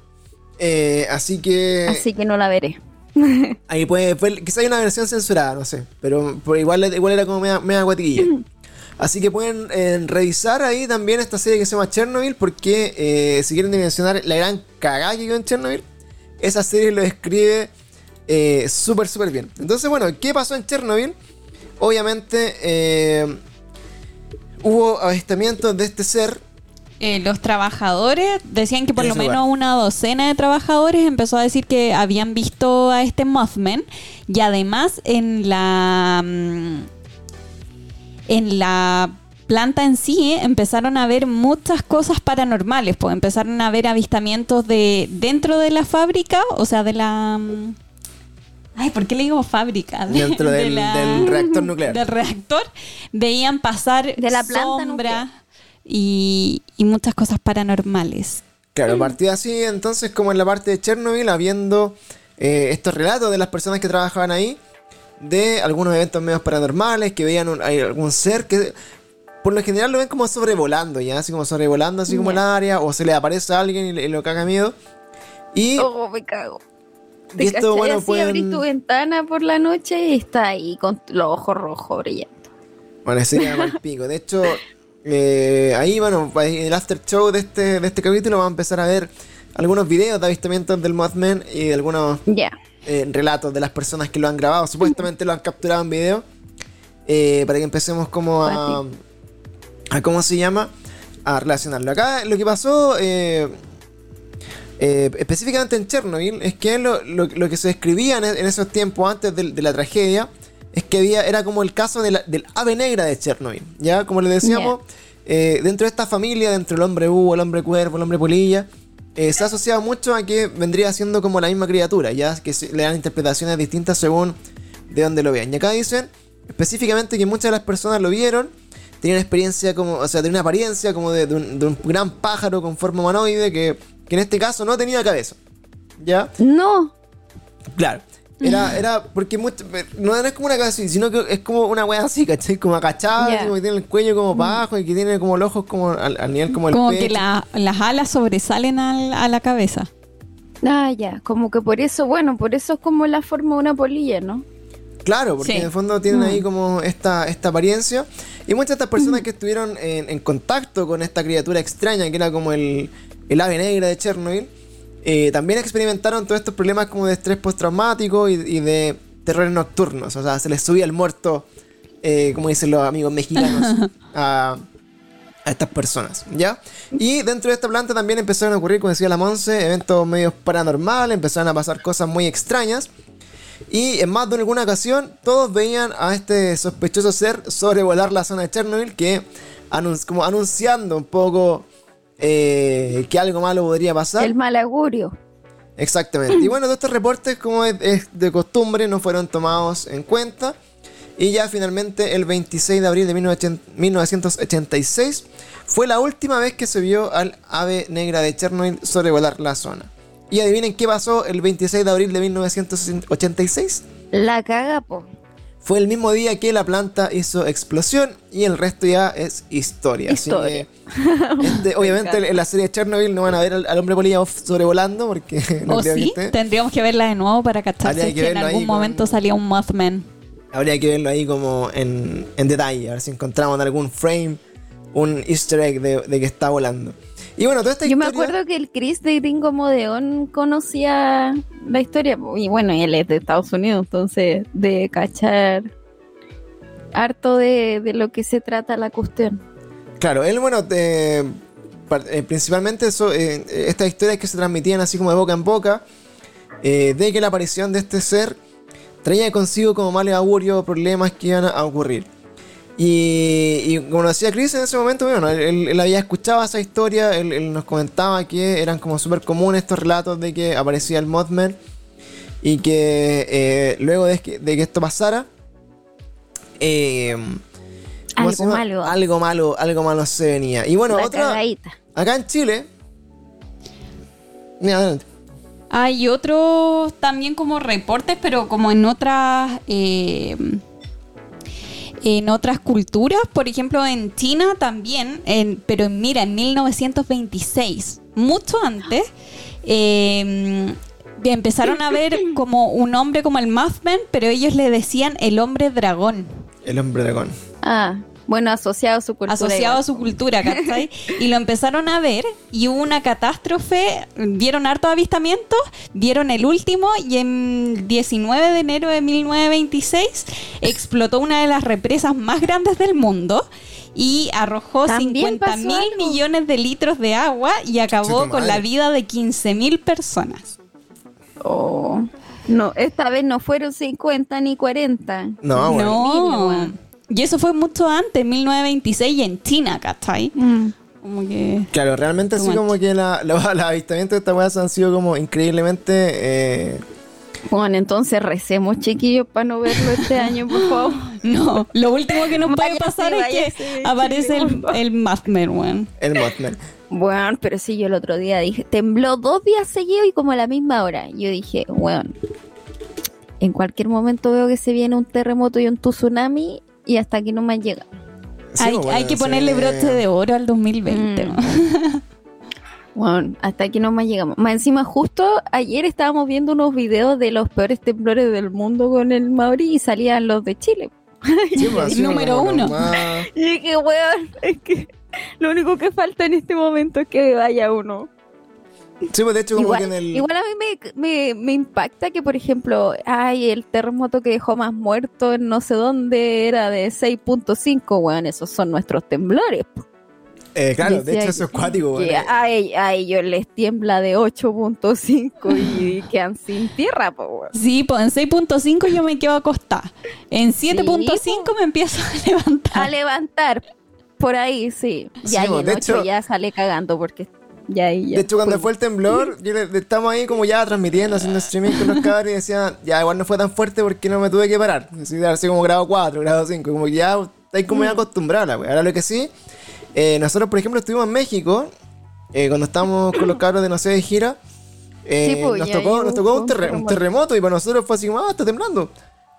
Eh, así que
Así que no la veré. [LAUGHS]
ahí puede, puede- quizá hay una versión censurada, no sé, pero, pero igual, igual era como media, media guatiquilla. [LAUGHS] Así que pueden eh, revisar ahí también esta serie que se llama Chernobyl, porque eh, si quieren dimensionar la gran cagada que quedó en Chernobyl, esa serie lo describe eh, súper, súper bien. Entonces, bueno, ¿qué pasó en Chernobyl? Obviamente eh, hubo avistamientos de este ser
Eh, los trabajadores decían que por lo menos
lugar.
una docena de trabajadores empezó a decir que habían visto a este Mothman y además en la mm, en la planta en sí eh, empezaron a ver muchas cosas paranormales, pues empezaron a ver avistamientos de dentro de la fábrica, o sea, de la mm, Ay, ¿por qué le digo fábrica? De- [LAUGHS]
dentro
de
del,
la-
del reactor nuclear.
del reactor veían pasar
De la planta
sombra
nuclear.
Y, y muchas cosas paranormales.
Claro, partió así entonces como en la parte de Chernobyl, habiendo eh, estos relatos de las personas que trabajaban ahí, de algunos eventos medios paranormales, que veían un- hay algún ser que por lo general lo ven como sobrevolando, ya, así como sobrevolando, así como el área, o se le aparece a alguien y, le- y lo caga miedo. Y,
Oh, me cago.
y esto,
cachai
bueno,
así,
pueden...
abrís tu ventana por la noche y está ahí con los ojos rojos brillando.
Bueno, sería mal pico. De hecho, [LAUGHS] eh, ahí, bueno, en el after show de este, de este capítulo vamos a empezar a ver algunos videos de avistamientos del Mothman y algunos eh, relatos de las personas que lo han grabado. Supuestamente lo han capturado en video. eh, para que empecemos como a, a. ¿Cómo se llama? A relacionarlo. Acá lo que pasó. específicamente en Chernobyl, es que lo, lo- lo que se describía en, en esos tiempos antes de, de la tragedia es que había, era como el caso de la- del ave negra de Chernobyl. Ya, como le decíamos, eh, dentro de esta familia, dentro del hombre búho, el hombre cuervo, el hombre polilla, eh, se ha asociado mucho a que vendría siendo como la misma criatura, ya que se- le dan interpretaciones distintas según de dónde lo vean. Y acá dicen específicamente que muchas de las personas lo vieron, tenían experiencia como, o sea, tenían una apariencia como de, de un, de un gran pájaro con forma humanoide que, que en este caso no tenía cabeza. ¿Ya?
No.
Claro. Era, era porque mucho- no es como una así, sino que es como una wea así, ¿cachai? Como agachada, así como que tiene el cuello como para abajo y que tiene como los ojos como al, al nivel como el
Como
pecho.
que la- las alas sobresalen al- a la cabeza.
Ah, ya. Como que por eso, bueno, por eso es como la forma de una polilla, ¿no?
Claro, porque
Sí.
en el fondo tienen ahí
Mm.
como esta, esta apariencia. Y muchas de estas personas que estuvieron en, en contacto con esta criatura extraña, que era como el, el ave negra de Chernobyl, eh, también experimentaron todos estos problemas como de estrés postraumático y, y de terrores nocturnos. O sea, se les subía el muerto, eh, como dicen los amigos mexicanos, [LAUGHS] a, a estas personas, ¿ya? Y dentro de esta planta también empezaron a ocurrir, como decía la Monse, eventos medios paranormales, empezaron a pasar cosas muy extrañas. Y en más de alguna ocasión, todos veían a este sospechoso ser sobrevolar la zona de Chernobyl, que anun- como anunciando un poco eh, que algo malo podría pasar.
El mal augurio.
Exactamente. Y bueno, todos estos reportes, como es, es de costumbre, no fueron tomados en cuenta. Y ya finalmente, el 26 de abril de 1980 1986, fue la última vez que se vio al ave negra de Chernobyl sobrevolar la zona. Y adivinen qué pasó el 26 de abril de 1986.
La caga, po.
Fue el mismo día que la planta hizo explosión y el resto ya es historia. Así que, [LAUGHS] este, [LAUGHS] obviamente en la serie de Chernobyl no van a ver al, al hombre polilla sobrevolando porque [LAUGHS] no
¿O
creo que
sí?
esté.
Tendríamos que verla de nuevo para cachar
que
que en algún
con-
momento salía un Mothman.
Habría que verlo ahí como en, en detalle, a ver si encontramos algún frame, un easter egg de, de que está volando. Y bueno, toda esta
Yo me acuerdo que el Chris de Gringo Modeón conocía la historia. Y bueno, él es de Estados Unidos, entonces de cachar harto de, de lo que se trata la cuestión.
Claro, él, bueno, eh, principalmente eso, eh, estas historias que se transmitían así como de boca en boca, eh, de que la aparición de este ser traía consigo como males augurios, problemas que iban a ocurrir. Y, y como decía Chris en ese momento, bueno, él, él había escuchado esa historia, él, él nos comentaba que eran como súper comunes estos relatos de que aparecía el Mothman y que eh, luego de que, de que esto pasara, eh, ¿cómo
Algo malo.
algo malo, algo malo se venía. Y bueno,
La
otra,
cagadita.
acá en Chile, mira, adelante.
Hay otros también como reportes, pero como en otras eh, en otras culturas, por ejemplo en China también, en- pero mira, en 1926, mucho antes, eh, empezaron a ver [LAUGHS] como un hombre como el Mothman, pero ellos le decían el hombre dragón.
El hombre dragón.
Ah, bueno, asociado a su cultura.
asociado a su cultura, ¿cachai? [LAUGHS] y lo empezaron a ver y hubo una catástrofe, vieron hartos avistamientos, vieron el último y en 19 de enero de 1926 explotó una de las represas más grandes del mundo y arrojó
También
50
pasó
mil
algo.
millones de litros de agua y acabó con la vida de 15 mil personas.
Oh. No, esta vez no fueron 50 ni 40.
No, bueno.
no.
Weón.
Y eso fue mucho antes, en 1926 y en China, ¿cachai?
Mm.
Como que...
Claro, realmente así como que la, la- [LAUGHS] los avistamientos de esta weá han sido como increíblemente... eh,
Bueno, entonces recemos, chiquillos, para no verlo este año, por favor. [LAUGHS]
No, lo último que nos puede
Váyase,
pasar es que
váyase,
aparece el, el Mothman, weón.
el Mothman.
Bueno, pero sí, yo el otro día dije, tembló dos días seguidos y como a la misma hora. Yo dije, bueno, en cualquier momento veo que se viene un terremoto y un tsunami y hasta aquí no me llega.
Sí,
hay, hay que ponerle
viene-
broche de oro al 2020.
Mm.
weón. [LAUGHS]
Bueno, hasta aquí no más llegamos. Más encima, justo ayer estábamos viendo unos videos de los peores temblores del mundo con el Mauri y salían los de Chile. [LAUGHS]
Sí, pues, [LAUGHS]
Número uno.
lo más-
Y dije, weón, es que lo único que falta en este momento es que vaya uno.
Sí, pues de hecho como
Igual,
que en el...
igual a mí me, me, me impacta que, por ejemplo, ay, el terremoto que dejó más muertos en no sé dónde era de 6.5, weón, esos son nuestros temblores.
eh, claro, de hecho eso es cuático,
que
weón.
a, ell- a ellos les tiembla de 8.5 y [LAUGHS] quedan sin tierra, po, weón.
Sí, pues en 6.5 yo me quedo acostada. En 7.5
po.
me empiezo a [LAUGHS] levantar.
A levantar, por ahí, sí.
Sí,
Ya, y
po,
el
de
8
hecho-
ya sale cagando porque ya
De hecho, cuando
fue.
fue el temblor, yo le- estamos ahí como ya transmitiendo, haciendo streaming con los cabros y decían, ya igual no fue tan fuerte porque no me tuve que parar. Así así como grado 4, grado 5, como ya estáis como ya
Mm.
acostumbrados a la wea. Ahora lo que sí, eh, nosotros por ejemplo estuvimos en México, eh, cuando estábamos con los cabros de no sé de gira, eh,
Sí, pues,
nos, tocó, nos un, terre- un terremoto y para nosotros fue así como, ah, está temblando.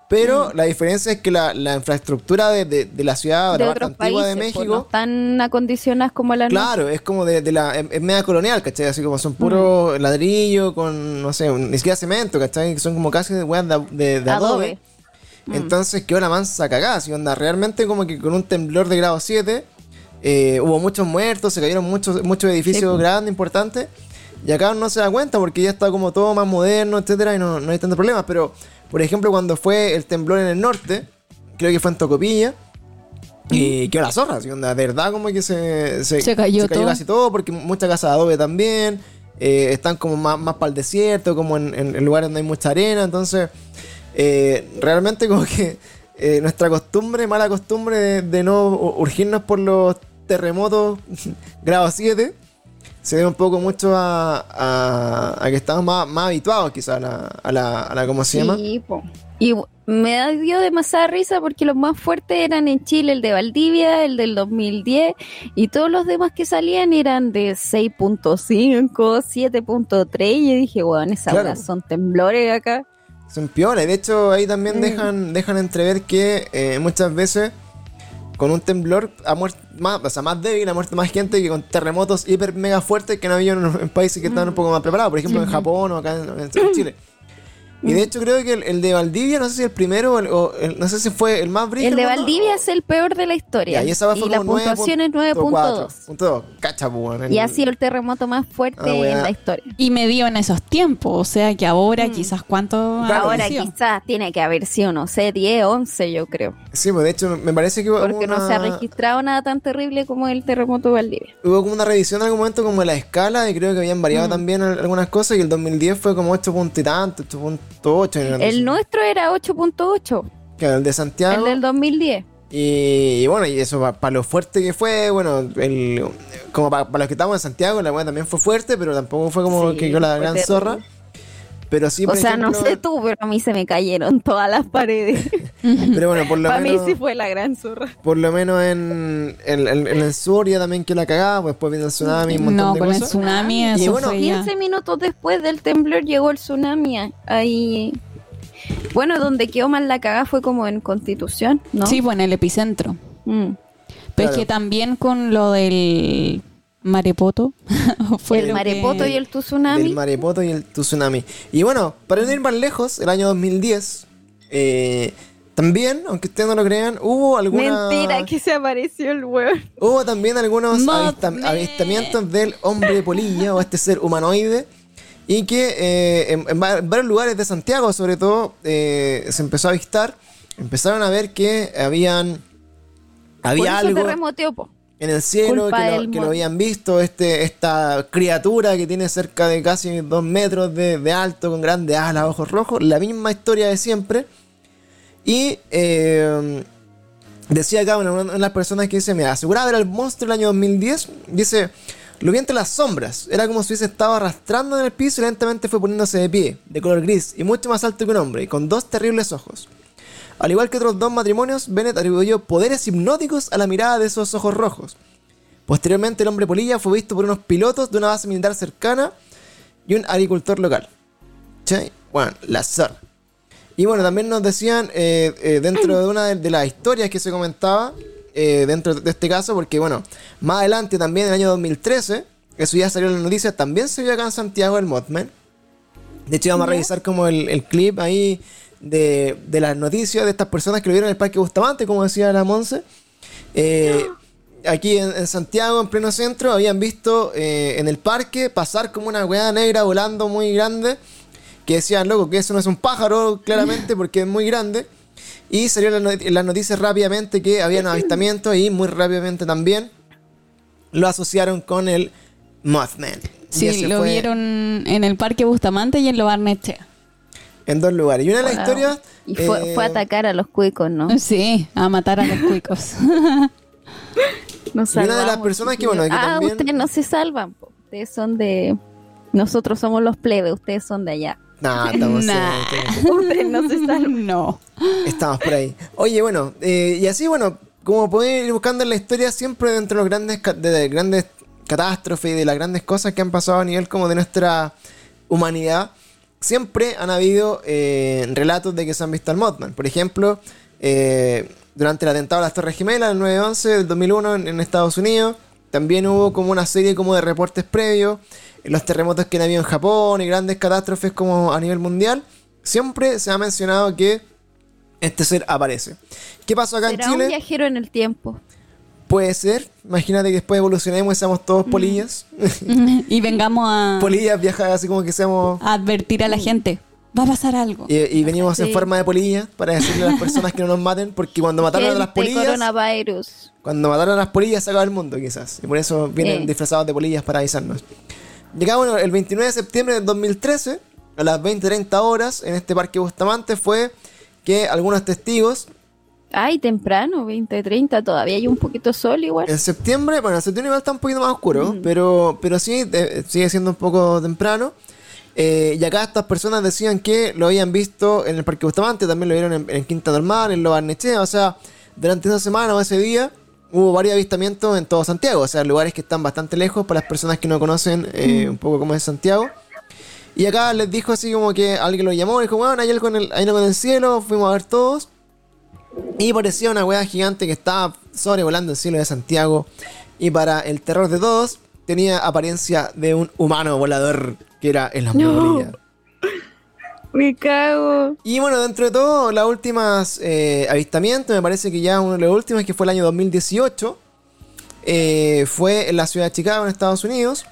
Pero
Mm.
la diferencia es que la, la infraestructura de, de- de la ciudad, de la
otros
antigua
países,
de
pues,
México,
no están acondicionadas como la
Claro, es como de, de la. Es, es media colonial, ¿cachai? Así como son puro ladrillo con, no sé, ni siquiera cemento, ¿cachai? Son como casi de weas de, adobe.
Adobe. Mm.
Entonces quedó la mansa cagada, así onda. Realmente, como que con un temblor de grado 7, eh, hubo muchos muertos, se cayeron muchos, muchos edificios
Sí.
grandes, importantes. Y acá no se da cuenta porque ya está como todo más moderno, etcétera, y no, no hay tantos problemas. Pero, por ejemplo, cuando fue el temblor en el norte, creo que fue en Tocopilla. Y quedó la zorra, así onda, de verdad como que se,
Se cayó todo.
casi todo, porque muchas casas de adobe también, eh, están como más, más para el desierto, como en, en- en lugares donde hay mucha arena, entonces eh, realmente como que eh, nuestra costumbre, mala costumbre de, de no urgirnos por los terremotos [LAUGHS] grado 7, se debe un poco mucho a, a- a que estamos más, más habituados quizás a la, a la, a la- ¿cómo se llama?
Po. Y me dio demasiada risa porque los más fuertes eran en Chile, el de Valdivia, el del 2010, y todos los demás que salían eran de 6.5, 7.3, y yo dije, bueno, esas
Claro.
son temblores acá.
Son piolas. De hecho, ahí también
Mm.
dejan, dejan entrever que eh, muchas veces con un temblor ha muerto más, o sea, más débil, ha muerto más gente que con terremotos hiper mega fuertes que no había en, en países que estaban un poco más preparados, por ejemplo en Japón o acá en, en Chile. Y de hecho creo que el, el de Valdivia, no sé si el primero o el, o el- no sé si fue el más brígido.
El de
¿no?
Valdivia es el peor de la historia.
Ya, y esa fue
la puntuación es 9.2.
9.2. Punto dos. Cacha, pues,
Y ha sido el terremoto más fuerte
Ah,
en la historia.
Y me dio en esos tiempos, o sea que ahora quizás cuánto
Claro.
Ahora quizás tiene que haber sido, no sé, 10, 11 yo creo.
Sí, pues de hecho me parece que hubo
Porque no se ha
una-
registrado nada tan terrible como el terremoto de Valdivia.
Hubo como una revisión en algún momento como de la escala y creo que habían variado también al- algunas cosas y el 2010 fue como 8 puntos y tanto, 8 puntos 8.8. en
El nuestro era 8.8,
Claro, el de Santiago.
el del 2010.
Y, y bueno, y eso para lo fuerte que fue, bueno, el, como para los que estamos en Santiago, la weá también fue fuerte, pero tampoco fue como
Sí,
que yo la gran
terrible.
zorra. Pero sí,
O sea, no sé tú, pero a mí se me cayeron todas las paredes. [LAUGHS]
Pero bueno, por lo
Para mí
menos,
sí fue la gran zorra.
por lo menos en, en, en- en el sur ya también que la cagaba, pues después vino el tsunami, un montón
No,
de
con el tsunami
Y bueno,
fue ya.
15 minutos después del temblor llegó el tsunami. Ahí. Bueno, donde quedó mal la cagada fue como en Constitución, ¿no?
Sí, pues en el epicentro.
Mm.
Pero
Claro.
es que también con lo del marepoto. [LAUGHS] fue
el marepoto
que-
y el tsunami.
Del marepoto y el tsunami. Y bueno, para no ir más lejos, el año 2010, eh, también, aunque ustedes no lo crean, hubo alguna...
Mentira que se apareció el weón.
Hubo también algunos avistamientos del hombre polilla o este ser humanoide. Y que eh, en, en va- en varios lugares de Santiago, sobre todo, eh, se empezó a avistar. Empezaron a ver que habían.
Por
Había
eso
algo
terremoteó, po.
En el cielo que lo,
del
que lo
mono.
habían visto. Este, esta criatura que tiene cerca de casi dos metros de, de alto, con grandes alas, ojos rojos. La misma historia de siempre. Y eh, decía acá una, una de las personas que dice: Mira, aseguraba ver al monstruo el año 2010. Dice: Lo vi entre las sombras. Era como si hubiese estado arrastrando en el piso y lentamente fue poniéndose de pie, de color gris y mucho más alto que un hombre, y con dos terribles ojos. Al igual que otros dos matrimonios, Bennett atribuyó poderes hipnóticos a la mirada de esos ojos rojos. Posteriormente, el hombre polilla fue visto por unos pilotos de una base militar cercana y un agricultor local. ¿Cachai? Bueno, la zorra. Y bueno, también nos decían eh, eh, dentro de una de, de las historias que se comentaba, eh, dentro de este caso, porque bueno, más adelante también en el año 2013, eso ya salió en las noticias, también se vio acá en Santiago el Mothman. De hecho, vamos a revisar como el, el clip ahí de, de las noticias de estas personas que lo vieron en el Parque Bustamante, como decía la Monse. Eh, aquí en, en Santiago, en pleno centro, habían visto eh, en el parque pasar como una weá negra volando muy grande. Que decían, loco, que eso no es un pájaro, claramente, [LAUGHS] porque es muy grande. Y salió en las noticias rápidamente que habían avistamientos y muy rápidamente también lo asociaron con el Mothman.
Sí, lo
fue
vieron en el Parque Bustamante y en lo Barnechea.
En dos lugares. Y una de las
Wow.
historias.
Y fue,
eh,
fue a atacar a los cuicos, ¿no? [LAUGHS]
Sí, a matar a los cuicos. [LAUGHS]
Nos
Y una de las personas que, bueno, que
ah,
también-
ustedes no se salvan. po. Ustedes son de... Nosotros somos los plebes, ustedes son de allá.
Nah, estamos,
Nah.
eh,
ustedes no se salvan. [LAUGHS]
no.
estamos por ahí. Oye, bueno, eh, y así, bueno, como pueden ir buscando en la historia, siempre dentro de los grandes, de las grandes catástrofes y de las grandes cosas que han pasado a nivel como de nuestra humanidad, siempre han habido eh, relatos de que se han visto al Mothman. Por ejemplo, eh, durante el atentado a las Torres Gemelas, el 9-11 del 2001 en, en Estados Unidos, también hubo como una serie como de reportes previos, en los terremotos que han habido en Japón y grandes catástrofes como a nivel mundial, siempre se ha mencionado que este ser aparece. ¿Qué pasó acá en
Será un
Chile?
viajero en el tiempo.
Puede ser. Imagínate que después evolucionemos y seamos todos polillas. [LAUGHS]
y vengamos a,
polillas viajar así como que seamos...
a advertir a la gente. Va a pasar algo.
Y, y venimos en forma de polillas para decirle a las personas que no nos maten, porque cuando mataron a las polillas,
coronavirus.
cuando mataron a las polillas se acaba el mundo quizás. Y por eso vienen
Sí.
disfrazados de polillas para avisarnos. Llegamos bueno, el 29 de septiembre del 2013, a las 20.30 horas, en este parque Bustamante, fue que algunos testigos
Ay, temprano, 20, 30, todavía hay un poquito de sol igual.
En septiembre, bueno, en septiembre igual está un poquito más oscuro, pero, pero sí, eh, sigue siendo un poco temprano. Eh, y acá estas personas decían que lo habían visto en el Parque Bustamante, también lo vieron en, en Quinta Normal, en Lo Barnechea, o sea, durante esa semana o ese día hubo varios avistamientos en todo Santiago, o sea, lugares que están bastante lejos para las personas que no conocen eh, un poco cómo es Santiago. Y acá les dijo así como que alguien lo llamó y dijo, bueno, hay algo en el, hay algo en el cielo, fuimos a ver todos. Y parecía una weá gigante que estaba sobrevolando el cielo de Santiago. Y para el terror de todos, tenía apariencia de un humano volador que era el hombre
No. Me cago.
Y bueno, dentro de todo, las últimas eh, avistamientos, me parece que ya uno de los últimos, que fue el año 2018, eh, fue en la ciudad de Chicago, en Estados Unidos.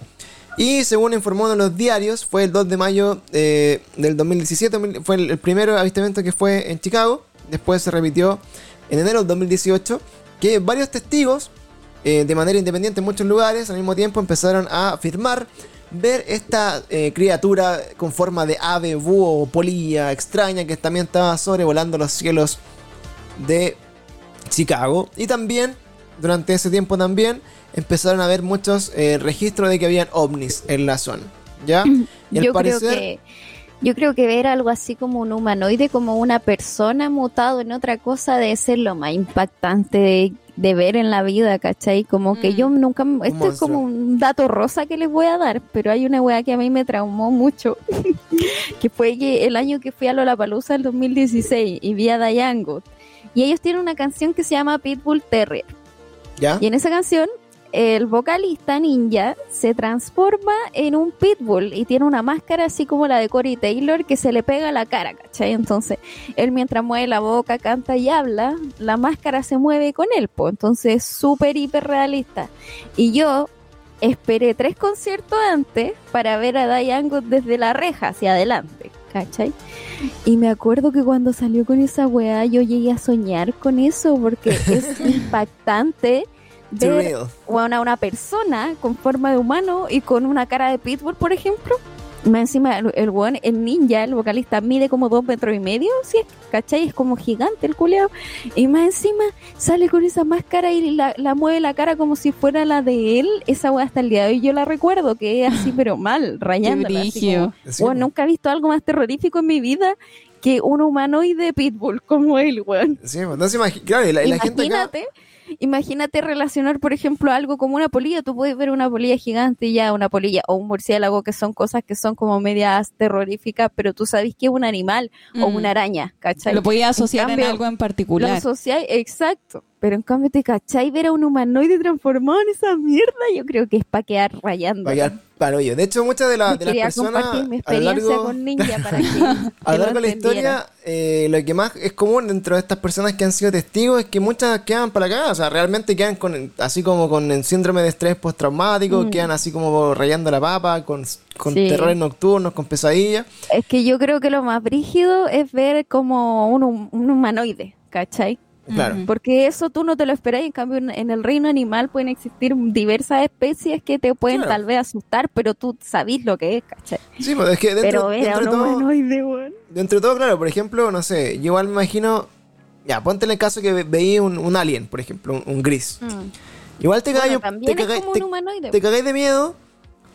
Y según informó uno de los diarios, fue el 2 de mayo eh, del 2017, fue el, el primer avistamiento que fue en Chicago. Después se repitió en enero del 2018, que varios testigos, eh, de manera independiente en muchos lugares, al mismo tiempo empezaron a afirmar ver esta eh, criatura con forma de ave, búho o polilla extraña que también estaba sobrevolando los cielos de Chicago. Y también, durante ese tiempo también, empezaron a haber muchos eh, registros de que habían ovnis en la zona. ¿Ya? [CLEARS THROAT] Y al
Yo creo
parecer...
que yo creo que ver algo así como un humanoide, como una persona mutado en otra cosa, debe ser lo más impactante de, de ver en la vida, ¿cachai? Como que
Mm.
yo nunca... Esto es como un dato rosa que les voy a dar, pero hay una weá que a mí me traumó mucho, [LAUGHS] que fue que el año que fui a Lollapalooza el 2016 y vi a Good, y ellos tienen una canción que se llama Pitbull Terrier.
¿Ya?
Y en esa canción, el vocalista ninja se transforma en un pitbull y tiene una máscara así como la de Corey Taylor que se le pega a la cara, ¿cachai? Entonces, él mientras mueve la boca, canta y habla, la máscara se mueve con él, pues. Entonces, es súper hiper realista. Y yo esperé tres conciertos antes para ver a Diane Good desde la reja hacia adelante, ¿cachai? Y me acuerdo que cuando salió con esa weá, yo llegué a soñar con eso porque [LAUGHS] es impactante ver bueno, a una persona con forma de humano y con una cara de pitbull, por ejemplo. Más encima, el, el el ninja, el vocalista, mide como dos metros y medio, ¿sí? ¿cachai? Es como gigante el culeado. Y más encima sale con esa máscara y la, la mueve la cara como si fuera la de él. Esa weá hasta el día de hoy yo la recuerdo, que es así, [LAUGHS] pero mal, como,
Sí,
weón, nunca he visto algo más terrorífico en mi vida que un humanoide pitbull como él, weón.
Sí, pues, no se imagina. Claro, y la, y la gente acá.
Imagínate, relacionar, por ejemplo, algo como una polilla. Tú puedes ver una polilla gigante y ya una polilla o un murciélago que son cosas que son como medias terroríficas, pero tú sabes que es un animal o
Mm.
una araña, ¿cachai?
Lo podía asociar en,
cambio,
algo en
Lo
particular.
asociáis, exacto. Pero en cambio te cachai ver a un humanoide transformado en esa mierda, yo creo que es para quedar rayando.
Va a quedar palo hoyo. De hecho, muchas de, la- de las personas
mi
a lo
experiencia
largo,
con [LAUGHS] Ninja para que,
a lo largo de la historia, eh, lo que más es común dentro de estas personas que han sido testigos es que muchas quedan para acá, o sea, realmente quedan con, así como con el síndrome de estrés postraumático,
Mm.
quedan así como rayando la papa, con, con
Sí.
terrores nocturnos, con pesadillas.
Es que yo creo que lo más brígido es ver como un, un humanoide, ¿cachai?
Claro.
Porque eso tú no te lo esperas, en cambio en, el reino animal pueden existir diversas especies que te pueden
Claro.
tal vez asustar, pero tú sabís lo que es, ¿cachai?
Sí, pues es que dentro,
pero era
dentro
un
de todo,
humanoide, weón.
dentro de todo, claro, por ejemplo, no sé, yo igual me imagino, ya, ponte en el caso que ve- veí un, un alien, por ejemplo, un, un gris. Igual te
Bueno,
cagáis te cagáis- te- te cagáis de miedo,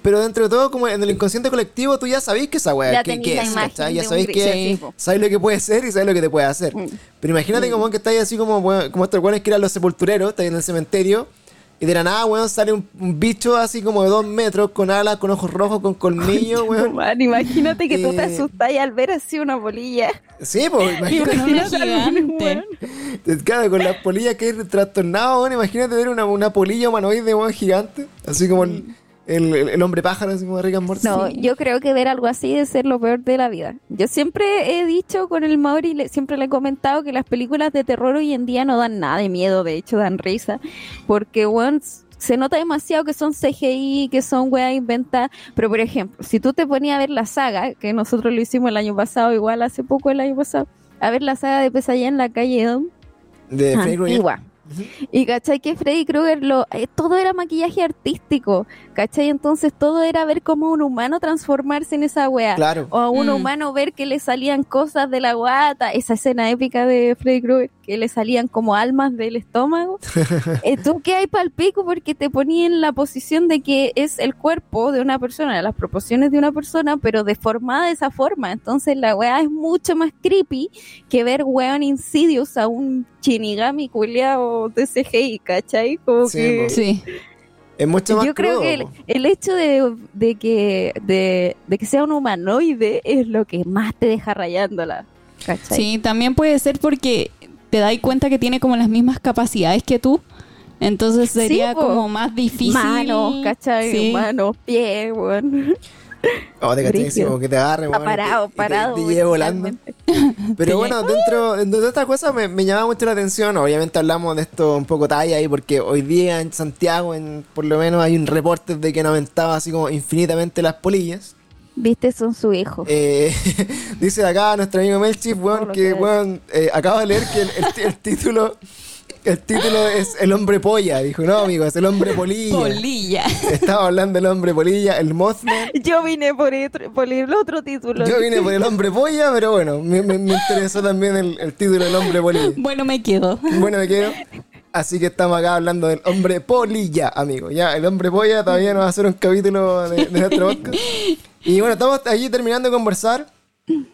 pero dentro de todo, como en el inconsciente colectivo, tú ya sabéis que esa weá,
Ya
que,
tenís
que
la
es. Ya sabéis que sabéis lo que puede ser y sabéis lo que te puede hacer.
Mm.
Pero imagínate como que estáis así como, como estos weones que eran los sepultureros, estáis en el cementerio, y de la nada, weón, sale un, un bicho así como de dos metros, con alas, con ojos rojos, con colmillos, weón.
Man, imagínate que tú te
Eh,
asustas al ver así una polilla.
Sí, pues, [LAUGHS] imagínate.
Imagínate weón.
Claro, con las polillas que es trastornado, weón. Imagínate ver una, una polilla humanoide, weón, gigante. Así como el, el hombre pájaro, así como de Rick and Morty.
No, yo creo que ver algo así es ser lo peor de la vida. Yo siempre he dicho con el Mauri, le- siempre le he comentado que las películas de terror hoy en día no dan nada de miedo, de hecho dan risa, porque weón, se nota demasiado que son CGI, que son weas inventadas, pero por ejemplo, si tú te ponías a ver la saga, que nosotros lo hicimos el año pasado, igual hace poco el año pasado, a ver la saga de Pesadilla en la calle
De
antigua. Y cachai que Freddy Krueger lo, eh, todo era maquillaje artístico, cachai, entonces todo era ver cómo un humano transformarse en esa wea.
Claro.
O a un
Mm.
humano ver que le salían cosas de la guata, esa escena épica de Freddy Krueger, que le salían como almas del estómago. [LAUGHS] eh, tú que hay el pico porque te ponía en la posición de que es el cuerpo de una persona, las proporciones de una persona, pero deformada de esa forma. Entonces la weá es mucho más creepy que ver weón insidios a un Shinigami culiao de CGI, ¿cachai? Como
Sí,
que...
Sí.
Es mucho más
Yo creo que el, hecho de, de que de, de que sea un humanoide es lo que más te deja rayándola. ¿cachai?
Sí, también puede ser porque te das cuenta que tiene como las mismas capacidades que tú. Entonces sería como más difícil.
Manos, ¿cachai?
Sí.
Manos, pies, weón. [LAUGHS]
Oh, te como que te agarre, te-
parado,
te-
parado.
Te, lleve volando. [LAUGHS] Pero bueno, dentro, dentro de estas cosas me, me llama mucho la atención. Obviamente hablamos de esto un poco talla ahí, porque hoy día en Santiago, en, por lo menos, hay un reporte de que han aumentado así como infinitamente las polillas.
Viste, son su hijo.
Eh, [LAUGHS] dice acá nuestro amigo Melchif, weón, que
que-
weón, eh, acabo de leer que el, el- el título el título es El hombre polla. Dijo, no, amigo, es el hombre polilla.
Polilla.
Estaba hablando del hombre polilla, el Mothman.
Yo vine por, el otro título.
Yo vine por el hombre polla, pero bueno, me, me- me interesó también el, el título del hombre polilla.
Bueno, me quedo.
Bueno, me quedo. Así que estamos acá hablando del hombre polilla, amigo. Ya, el hombre polla todavía nos va a hacer un capítulo de, de nuestro podcast. Y bueno, estamos allí terminando de conversar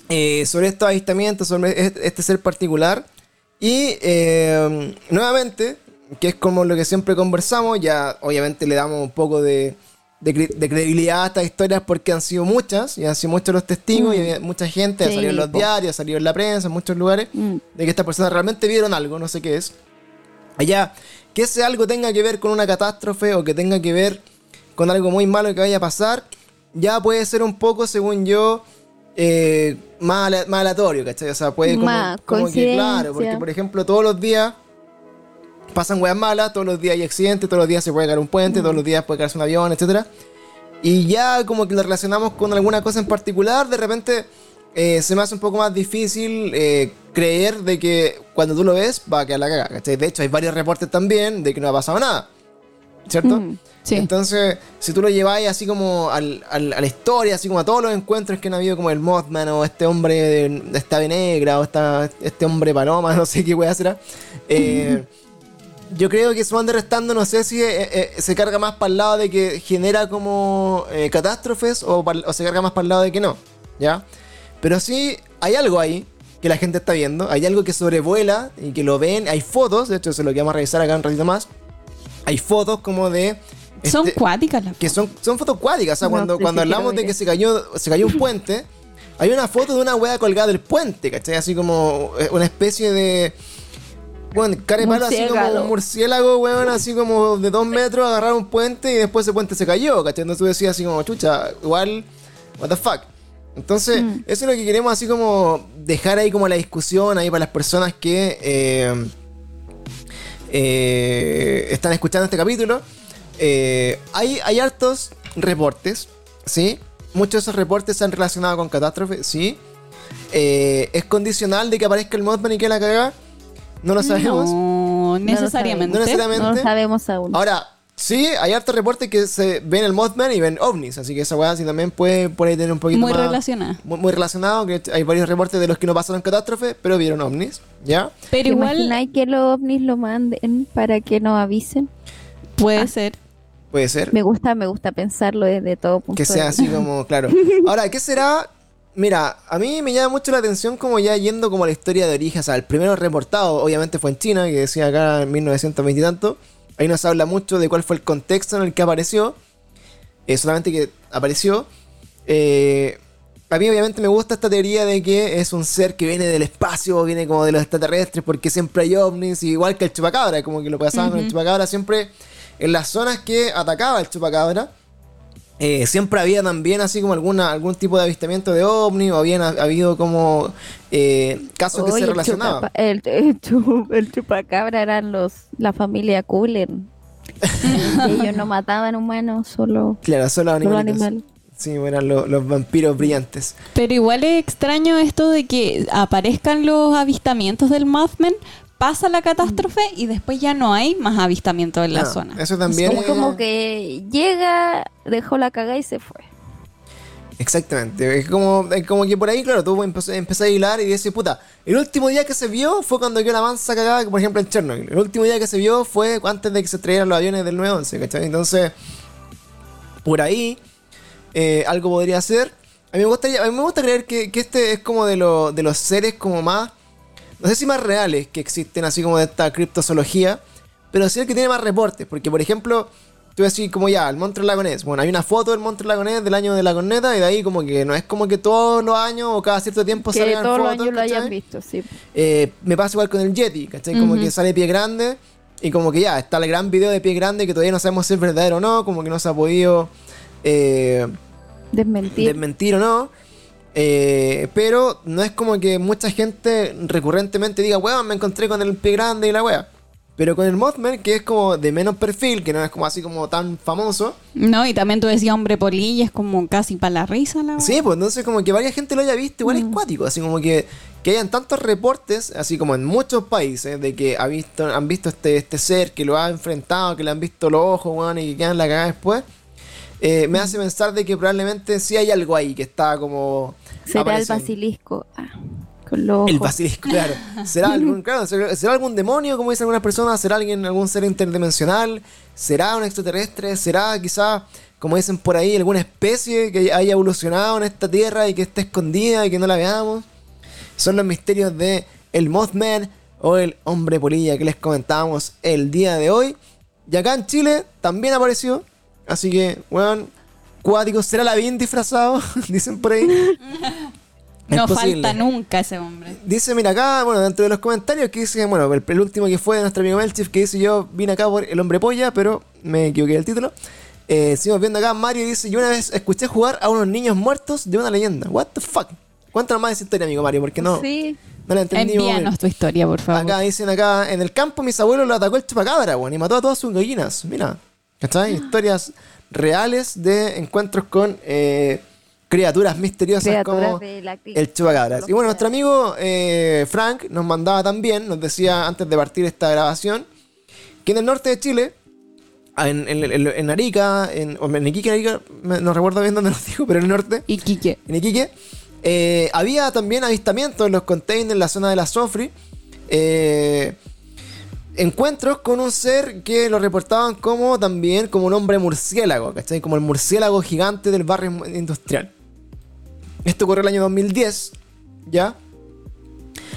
eh, sobre estos avistamientos, sobre este, este ser particular. Y eh, nuevamente, que es como lo que siempre conversamos, ya obviamente le damos un poco de, de cre- de credibilidad a estas historias porque han sido muchas, y han sido muchos los testigos, y había mucha gente, ha salido en los
po.
diarios, ha salido en la prensa, en muchos lugares,
Mm.
de que estas personas realmente vieron algo, no sé qué es. Allá, que ese algo tenga que ver con una catástrofe o que tenga que ver con algo muy malo que vaya a pasar, ya puede ser un poco, según yo, eh, más, más aleatorio, ¿cachai? O sea, puede como,
Más
como que, claro, porque por ejemplo, todos los días pasan weas malas, todos los días hay accidentes, todos los días se puede caer un puente, todos los días puede caerse un avión, etcétera Y ya como que lo relacionamos con alguna cosa en particular, de repente eh, se me hace un poco más difícil eh, creer de que cuando tú lo ves va a quedar la cagada, ¿cachai? De hecho, hay varios reportes también de que no ha pasado nada, ¿cierto?
Mm,
Sí.
Entonces, si tú lo lleváis así como al- al- a la historia, así como a todos los encuentros que han habido, como el Mothman o este hombre de, de esta negra o esta, este hombre paloma, [LAUGHS] no sé qué wea será. eh, [LAUGHS] yo creo que se van restando, no sé si eh, eh, se carga más para el lado de que genera como eh, catástrofes o, se carga más para el lado de que no, ¿ya? Pero sí, hay algo ahí que la gente está viendo, hay algo que sobrevuela y que lo ven, hay fotos, de hecho eso es lo que vamos a revisar acá un ratito más. Hay fotos como de...
Son
este-
cuáticas las
que son, son fotos cuádicas. O sea,
No
cuando, cuando hablamos de que se cayó, se cayó un puente, [LAUGHS] hay una foto de una wea colgada del puente, ¿cachai? Así como eh, una especie de. Bueno, cara palo, así como un murciélago, weón, así como de dos metros, agarrar un puente y después ese puente se cayó, ¿cachai? Entonces tú decías así como, chucha, igual, what the fuck. Entonces,
Mm.
eso es lo que queremos así como dejar ahí como la discusión ahí para las personas que eh, eh, están escuchando este capítulo. Eh, hay, hay hartos reportes, ¿sí? Muchos de esos reportes se han relacionado con catástrofes, ¿sí? Eh, ¿Es condicional de que aparezca el Mothman y que la caga? No lo sabemos.
No, necesariamente.
No necesariamente.
No lo sabemos aún.
Ahora, sí, hay hartos reportes que se ven el Mothman y ven ovnis, así que esa weá sí también puede, puede tener un poquito
Muy
más...
relacionada.
Muy, muy relacionado, que hay varios reportes de los que no pasaron catástrofes, pero vieron ovnis, ¿ya?
Pero
¿Te
igual
imagináis que los ovnis lo manden para que nos avisen?
puede
Ah.
ser.
Puede ser.
Me gusta, me gusta pensarlo desde todo punto
Que sea así como, [LAUGHS] claro. Ahora, ¿qué será? Mira, a mí me llama mucho la atención como ya yendo como a la historia de origen. O sea, el primero reportado obviamente fue en China, que decía acá en 1920 y tanto. Ahí no se habla mucho de cuál fue el contexto en el que apareció. Eh, solamente que apareció. Eh, a mí obviamente me gusta esta teoría de que es un ser que viene del espacio, viene como de los extraterrestres, porque siempre hay ovnis, igual que el chupacabra, como que lo pasaban con el chupacabra, siempre en las zonas que atacaba el chupacabra, eh, siempre había también así como alguna, algún tipo de avistamiento de ovni, o habían ha- habido como eh, casos que
Oye,
se
el
relacionaban.
El, el, chu- el chupacabra eran los la familia Cullen. [LAUGHS] Ellos no mataban humanos, solo,
Claro, solo
animales.
Sí, eran lo- los vampiros brillantes.
Pero igual es extraño esto de que aparezcan los avistamientos del Mothman, pasa la catástrofe y después ya no hay más avistamientos en la zona.
Eso también
Es
es-
como que llega, dejó la cagada y se fue.
Exactamente. Es como, es como que por ahí, claro, tú empezás, a hilar y dices, puta, el último día que se vio fue cuando quedó la mansa cagada, por ejemplo, en Chernobyl. El último día que se vio fue antes de que se trajeran los aviones del 911, ¿cachai? Entonces, por ahí, eh, algo podría ser. A mí me gusta, a mí me gusta creer que, que este es como de, lo- de los seres como más, no sé si más reales que existen, así como de esta criptozoología, pero sí el que tiene más reportes, porque por ejemplo, tú decís como ya, el monstruo lagonés, bueno, hay una foto del monstruo lagonés del año de la corneta y de ahí como que no es como que todos los años o cada cierto tiempo
que
salgan
todos los
fotos,
años lo hayan
¿cachai?
visto, sí.
Eh, me pasa igual con el Yeti, ¿cachai? Como que sale pie grande y como que ya, está el gran video de pie grande que todavía no sabemos si es verdadero o no, como que no se ha podido eh,
Desmentir.
desmentir o no. Eh, pero no es como que mucha gente recurrentemente diga, weón, me encontré con el pie grande y la wea. Pero con el Mothman, que es como de menos perfil, que no es como así como tan famoso.
No, y también tú decías hombre polilla, es como casi para la risa la
Sí, pues entonces como que varias gente lo haya visto, igual
Mm.
es cuático, así como que, que hayan tantos reportes, así como en muchos países, de que ha visto, han visto este, este ser, que lo ha enfrentado, que le han visto los ojos, weón, y que quedan la cagada después, eh, me hace pensar de que probablemente sí hay algo ahí que está como...
Será el basilisco. Ah, con los
El basilisco, claro. ¿Será algún, claro, será, será algún demonio, como dicen algunas personas? ¿Será alguien, algún ser interdimensional? ¿Será un extraterrestre? ¿Será quizá, como dicen por ahí, alguna especie que haya evolucionado en esta tierra y que esté escondida y que no la veamos? Son los misterios de el Mothman o el hombre polilla que les comentábamos el día de hoy. Y acá en Chile también apareció. Así que, weón, cuático, ¿será Lavín disfrazado? [LAUGHS] dicen por ahí. [LAUGHS] Es
No
posible.
falta nunca ese hombre.
Dice, mira acá, bueno, dentro de los comentarios que dice, bueno, el, el último que fue de nuestro amigo Melchif, que dice yo vine acá por el hombre polla, pero me equivoqué del título. Eh, seguimos viendo acá, Mario dice, yo una vez escuché jugar a unos niños muertos de una leyenda. What the fuck? Cuéntanos más de esa historia, amigo Mario, porque no,
Sí.
no la bien.
Envíanos tu historia, por favor.
Acá dicen acá, en el campo mis abuelos lo atacó el chupacabra, weón, y mató a todas sus gallinas. Mira, ¿cachai? Historias reales de encuentros con eh, criaturas misteriosas
Criaturas
como el chupacabras. Y bueno, nuestro amigo eh, Frank nos mandaba también, nos decía antes de partir esta grabación, que en el norte de Chile, en, en- en- Arica, en, en Iquique, Arica, no recuerdo bien dónde nos dijo, pero en el norte,
Y Quique.
en Iquique, eh, había también avistamientos en los containers en la zona de la Sofri. eh, encuentros con un ser que lo reportaban como también como un hombre murciélago, ¿cachai? Como el murciélago gigante del barrio industrial. Esto ocurrió el año 2010, ¿ya?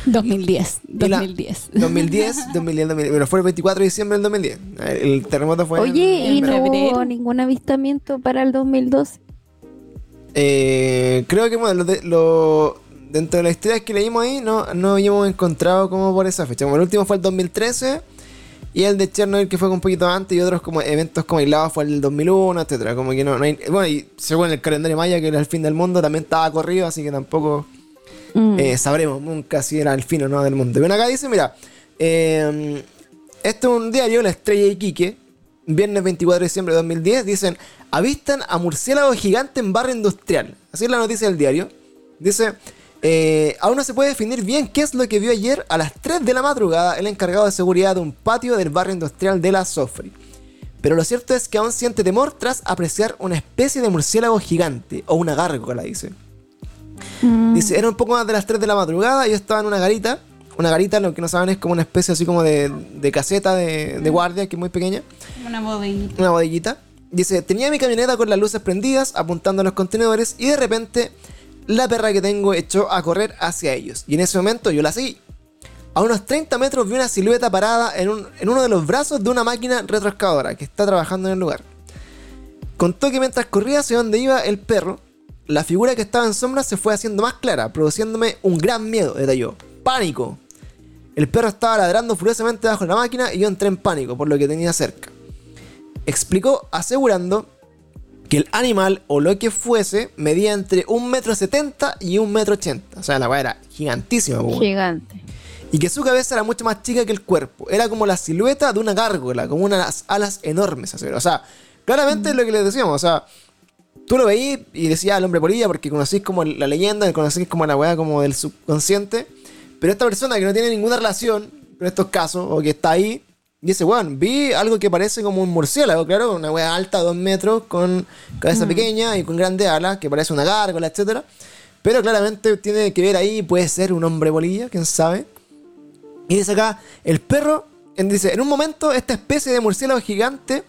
2010.
Y la-
2010.
2010, 2010, 2010, pero fue el 24 de diciembre del 2010. El, el terremoto fue en-
Oye,
en
¿y no
febrero.
hubo ningún avistamiento para el 2012?
Eh, creo que bueno, lo de- lo- dentro de las historias que leímos ahí, no, no habíamos encontrado como por esa fecha. Como el último fue el 2013 y el de Chernobyl que fue un poquito antes y otros como eventos como aislados fue el 2001, etcétera. Como que no, no hay- bueno, y según el calendario maya que era el fin del mundo también estaba corrido, así que tampoco
Mm.
eh, sabremos nunca si era el fin o no del mundo. Pero acá dice, mira, eh, esto es un diario, La Estrella de Iquique, viernes 24 de diciembre de 2010, dicen, avistan a murciélago gigante en barrio industrial. Así es la noticia del diario. Dice, eh, aún no se puede definir bien qué es lo que vio ayer a las 3 de la madrugada el encargado de seguridad de un patio del barrio industrial de la Sofri. Pero lo cierto es que aún siente temor tras apreciar una especie de murciélago gigante, o una gárgola, dice.
Mm.
Dice, era un poco más de las 3 de la madrugada, yo estaba en una garita. Una garita, lo que no saben, es como una especie así como de, de caseta de, de guardia, que es muy pequeña.
Una bodeguita.
Una bodeguita. Dice, tenía mi camioneta con las luces prendidas, apuntando a los contenedores, y de repente la perra que tengo echó a correr hacia ellos. Y en ese momento yo la seguí. A unos 30 metros vi una silueta parada en, un- en uno de los brazos de una máquina retroexcavadora que está trabajando en el lugar. Contó que mientras corría hacia donde iba el perro, la figura que estaba en sombra se fue haciendo más clara, produciéndome un gran miedo, detalló. ¡Pánico! El perro estaba ladrando furiosamente bajo la máquina y yo entré en pánico por lo que tenía cerca. Explicó asegurando que el animal o lo que fuese medía entre 1,70m y 1,80m. O sea, la weá era gigantísima, weón.
Gigante.
Y que su cabeza era mucho más chica que el cuerpo. Era como la silueta de una gárgola, como unas alas enormes. O sea, claramente es lo que les decíamos. O sea, tú lo veías y decías al hombre polilla porque conocís como la leyenda, conocís como la weá como del subconsciente. Pero esta persona que no tiene ninguna relación con estos casos, o que está ahí, dice, weón, vi algo que parece como un murciélago, claro, una weá alta, dos metros, con cabeza pequeña y con grandes alas, que parece una gárgola, etcétera. Pero claramente tiene que ver ahí, puede ser un hombre polilla, quién sabe. Y dice acá, el perro, dice, en un momento esta especie de murciélago gigante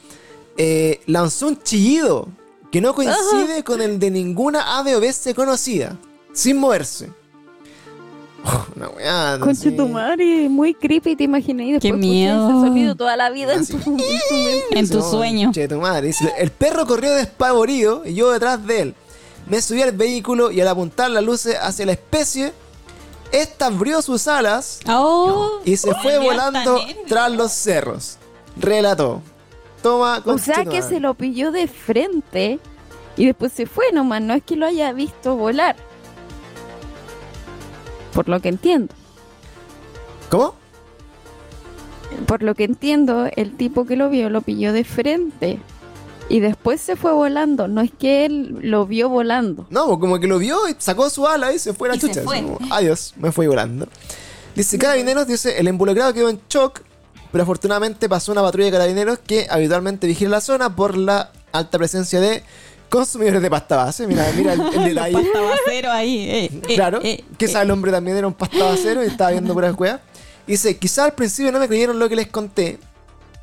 eh, lanzó un chillido que no coincide con el de ninguna ave o bestia conocida, sin moverse. [LAUGHS] Una weá, sé.
tu madre, muy creepy, te después
Qué miedo.
ese sonido toda la vida en tu, en tu. [LAUGHS]
En sueño.
che, tu madre. El perro corrió despavorido y yo detrás de él. Me subí al vehículo y al apuntar las luces hacia la especie, esta abrió sus alas
Oh,
y se fue volando tras los cerros. Relató. Toma
O sea que se lo pilló de frente y después se fue nomás. No es que lo haya visto volar. Por lo que entiendo.
¿Cómo?
Por lo que entiendo, el tipo que lo vio lo pilló de frente. Y después se fue volando. No es que él lo vio volando.
No, pues como que lo vio y sacó su ala y se fue a la
Y se
chucha.
fue.
como, Adiós, me fui volando. Dice, carabineros, dice, el involucrado quedó en shock, pero afortunadamente pasó una patrulla de carabineros que habitualmente vigila la zona por la alta presencia de consumidores de pasta base. Mira, mira el, el [LAUGHS] detalle.
Pasta basero ahí. eh, eh, [LAUGHS]
Claro,
eh,
que
eh.
sabe el hombre también era un pasta basero y estaba viendo puras weas. Dice, quizá al principio no me creyeron lo que les conté,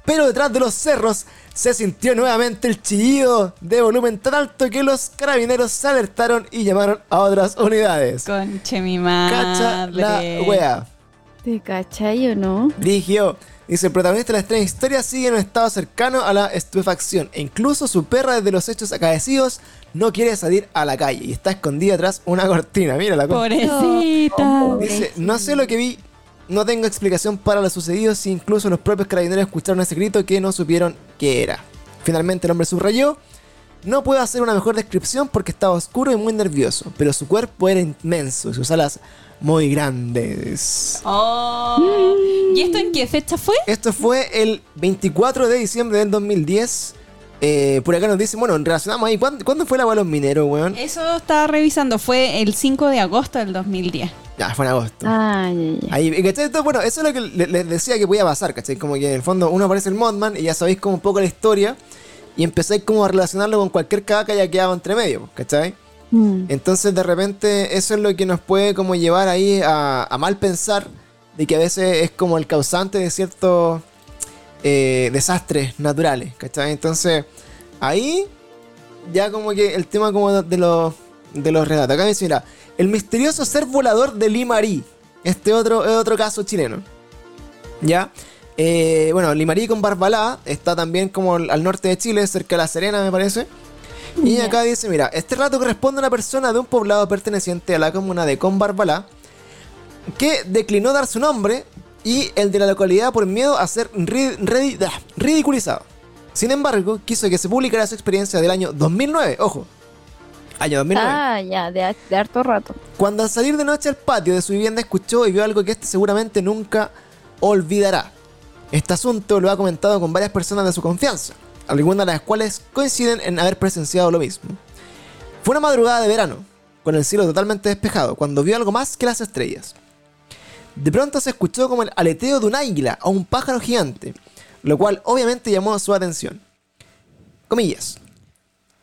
pero detrás de los cerros se sintió nuevamente el chillido de volumen tan alto que los carabineros se alertaron y llamaron a otras unidades.
Conche mi madre.
Cacha la wea.
¿Te cachai o no?
Dirigió. Dice, el protagonista de la extraña historia sigue en un estado cercano a la estupefacción. E incluso su perra desde los hechos acaecidos no quiere salir a la calle y está escondida tras una cortina. Mira la cosa.
Pobrecita.
Dice, no sé lo que vi, no tengo explicación para lo sucedido si incluso los propios carabineros escucharon ese grito que no supieron qué era. Finalmente el hombre subrayó, no puedo hacer una mejor descripción porque estaba oscuro y muy nervioso, pero su cuerpo era inmenso y sus alas muy grandes.
Oh. ¿Y esto en qué fecha fue?
Esto fue el 24 de diciembre del 2010. Eh, por acá nos dicen, bueno, relacionamos ahí, ¿cuándo, ¿cuándo fue la bola de los mineros, weón?
Eso estaba revisando. Fue el 5 de agosto del 2010.
Ya, fue en agosto.
Ay, ay, ay.
Ahí, ¿cachai? Entonces, bueno, eso es lo que le- les decía que podía pasar, ¿cachai? Como que en el fondo uno aparece el Modman y ya sabéis como un poco la historia y empezáis como a relacionarlo con cualquier caca que haya quedado entre medio, ¿cachai?
Mm.
Entonces de repente eso es lo que nos puede como llevar ahí a, mal pensar de que a veces es como el causante de ciertos eh, desastres naturales, ¿cachai? Entonces ahí ya como que el tema como de los, de los relatos. Acá dice, mira, el misterioso ser volador de Limarí. Este otro es otro caso chileno. ¿Ya? Eh, bueno, Limarí con Barbalá está también como al norte de Chile, cerca de La Serena, me parece. Y acá dice, mira, este relato corresponde a una persona de un poblado perteneciente a la comuna de Combarbalá que declinó dar su nombre y el de la localidad por miedo a ser ridiculizado. Sin embargo, quiso que se publicara su experiencia del año 2009, ojo, año 2009.
Ah, ya, de, de harto rato.
Cuando al salir de noche al patio de su vivienda escuchó y vio algo que este seguramente nunca olvidará. Este asunto lo ha comentado con varias personas de su confianza, algunas de las cuales coinciden en haber presenciado lo mismo. Fue una madrugada de verano, con el cielo totalmente despejado, cuando vio algo más que las estrellas. De pronto se escuchó como el aleteo de un águila o un pájaro gigante, lo cual obviamente llamó su atención. Comillas.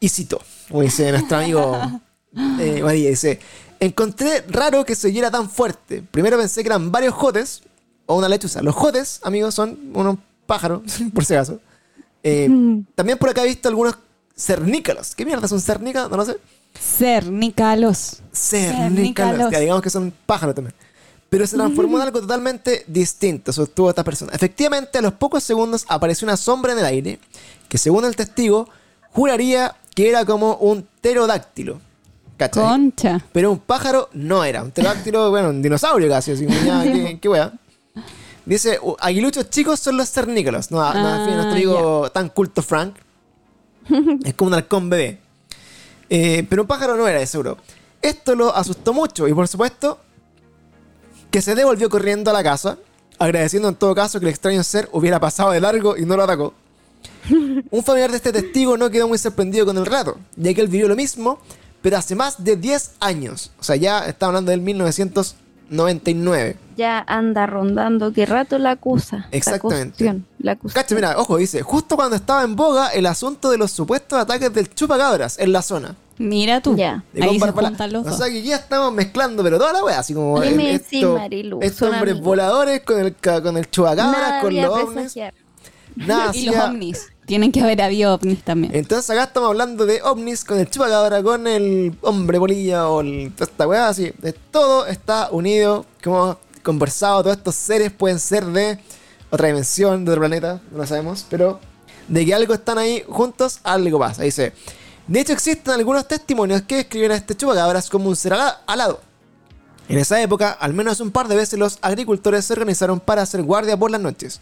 Y citó, como dice nuestro amigo [LAUGHS] eh, María, dice, encontré raro que se oyera tan fuerte. Primero pensé que eran varios jotes o una lechuza. Los jotes, amigos, son unos pájaros, [LAUGHS] por si acaso. Eh, [LAUGHS] también por acá he visto algunos cernícalos. ¿Qué mierda son cernícalos? No lo sé.
Cernícalos.
Cernícalos. Digamos que son pájaros también. Pero se transformó en [LAUGHS] algo totalmente distinto, sostuvo esta persona. Efectivamente, a los pocos segundos apareció una sombra en el aire que, según el testigo, juraría que era como un pterodáctilo. ¿Cachai?
Concha.
Pero un pájaro no era. Un pterodáctilo, [LAUGHS] bueno, un dinosaurio casi. Así qué, qué wea. Dice, "Uh, aguiluchos chicos son los cernícalos. No, no,
Ah,
nuestro amigo tan culto Frank. [LAUGHS] es como un halcón bebé. Eh, pero un pájaro no era, de seguro. Esto lo asustó mucho y por supuesto que se devolvió corriendo a la casa, agradeciendo en todo caso que el extraño ser hubiera pasado de largo y no lo atacó. [LAUGHS] Un familiar de este testigo no quedó muy sorprendido con el relato, ya que él vivió lo mismo, pero hace más de 10 años. O sea, ya está hablando del 1999.
Ya anda rondando qué rato la acusa.
Exactamente.
La cuestión. La acusación.
Cacha, mira, ojo, dice, justo cuando estaba en boga el asunto de los supuestos ataques del chupacabras en la zona.
Mira tú.
Ya.
Ahí se juntan los
O
dos.
sea que ya estamos mezclando, pero toda la wea, así como
Dime
el-
sí, Marilu,
estos hombres
amigos.
voladores con el, ca- con el chupacabras, con los ovnis. Nada, [LAUGHS]
y los ovnis. Tienen que haber habido ovnis también.
Entonces acá estamos hablando de ovnis con el chupacabra, con el hombre bolilla o el, esta weá así. De todo está unido, como conversado, todos estos seres pueden ser de otra dimensión, de otro planeta, no lo sabemos, pero de que algo están ahí juntos, algo pasa. Dice, de hecho existen algunos testimonios que describen a este chupacabras como un ser ala- alado. En esa época, al menos un par de veces los agricultores se organizaron para hacer guardia por las noches,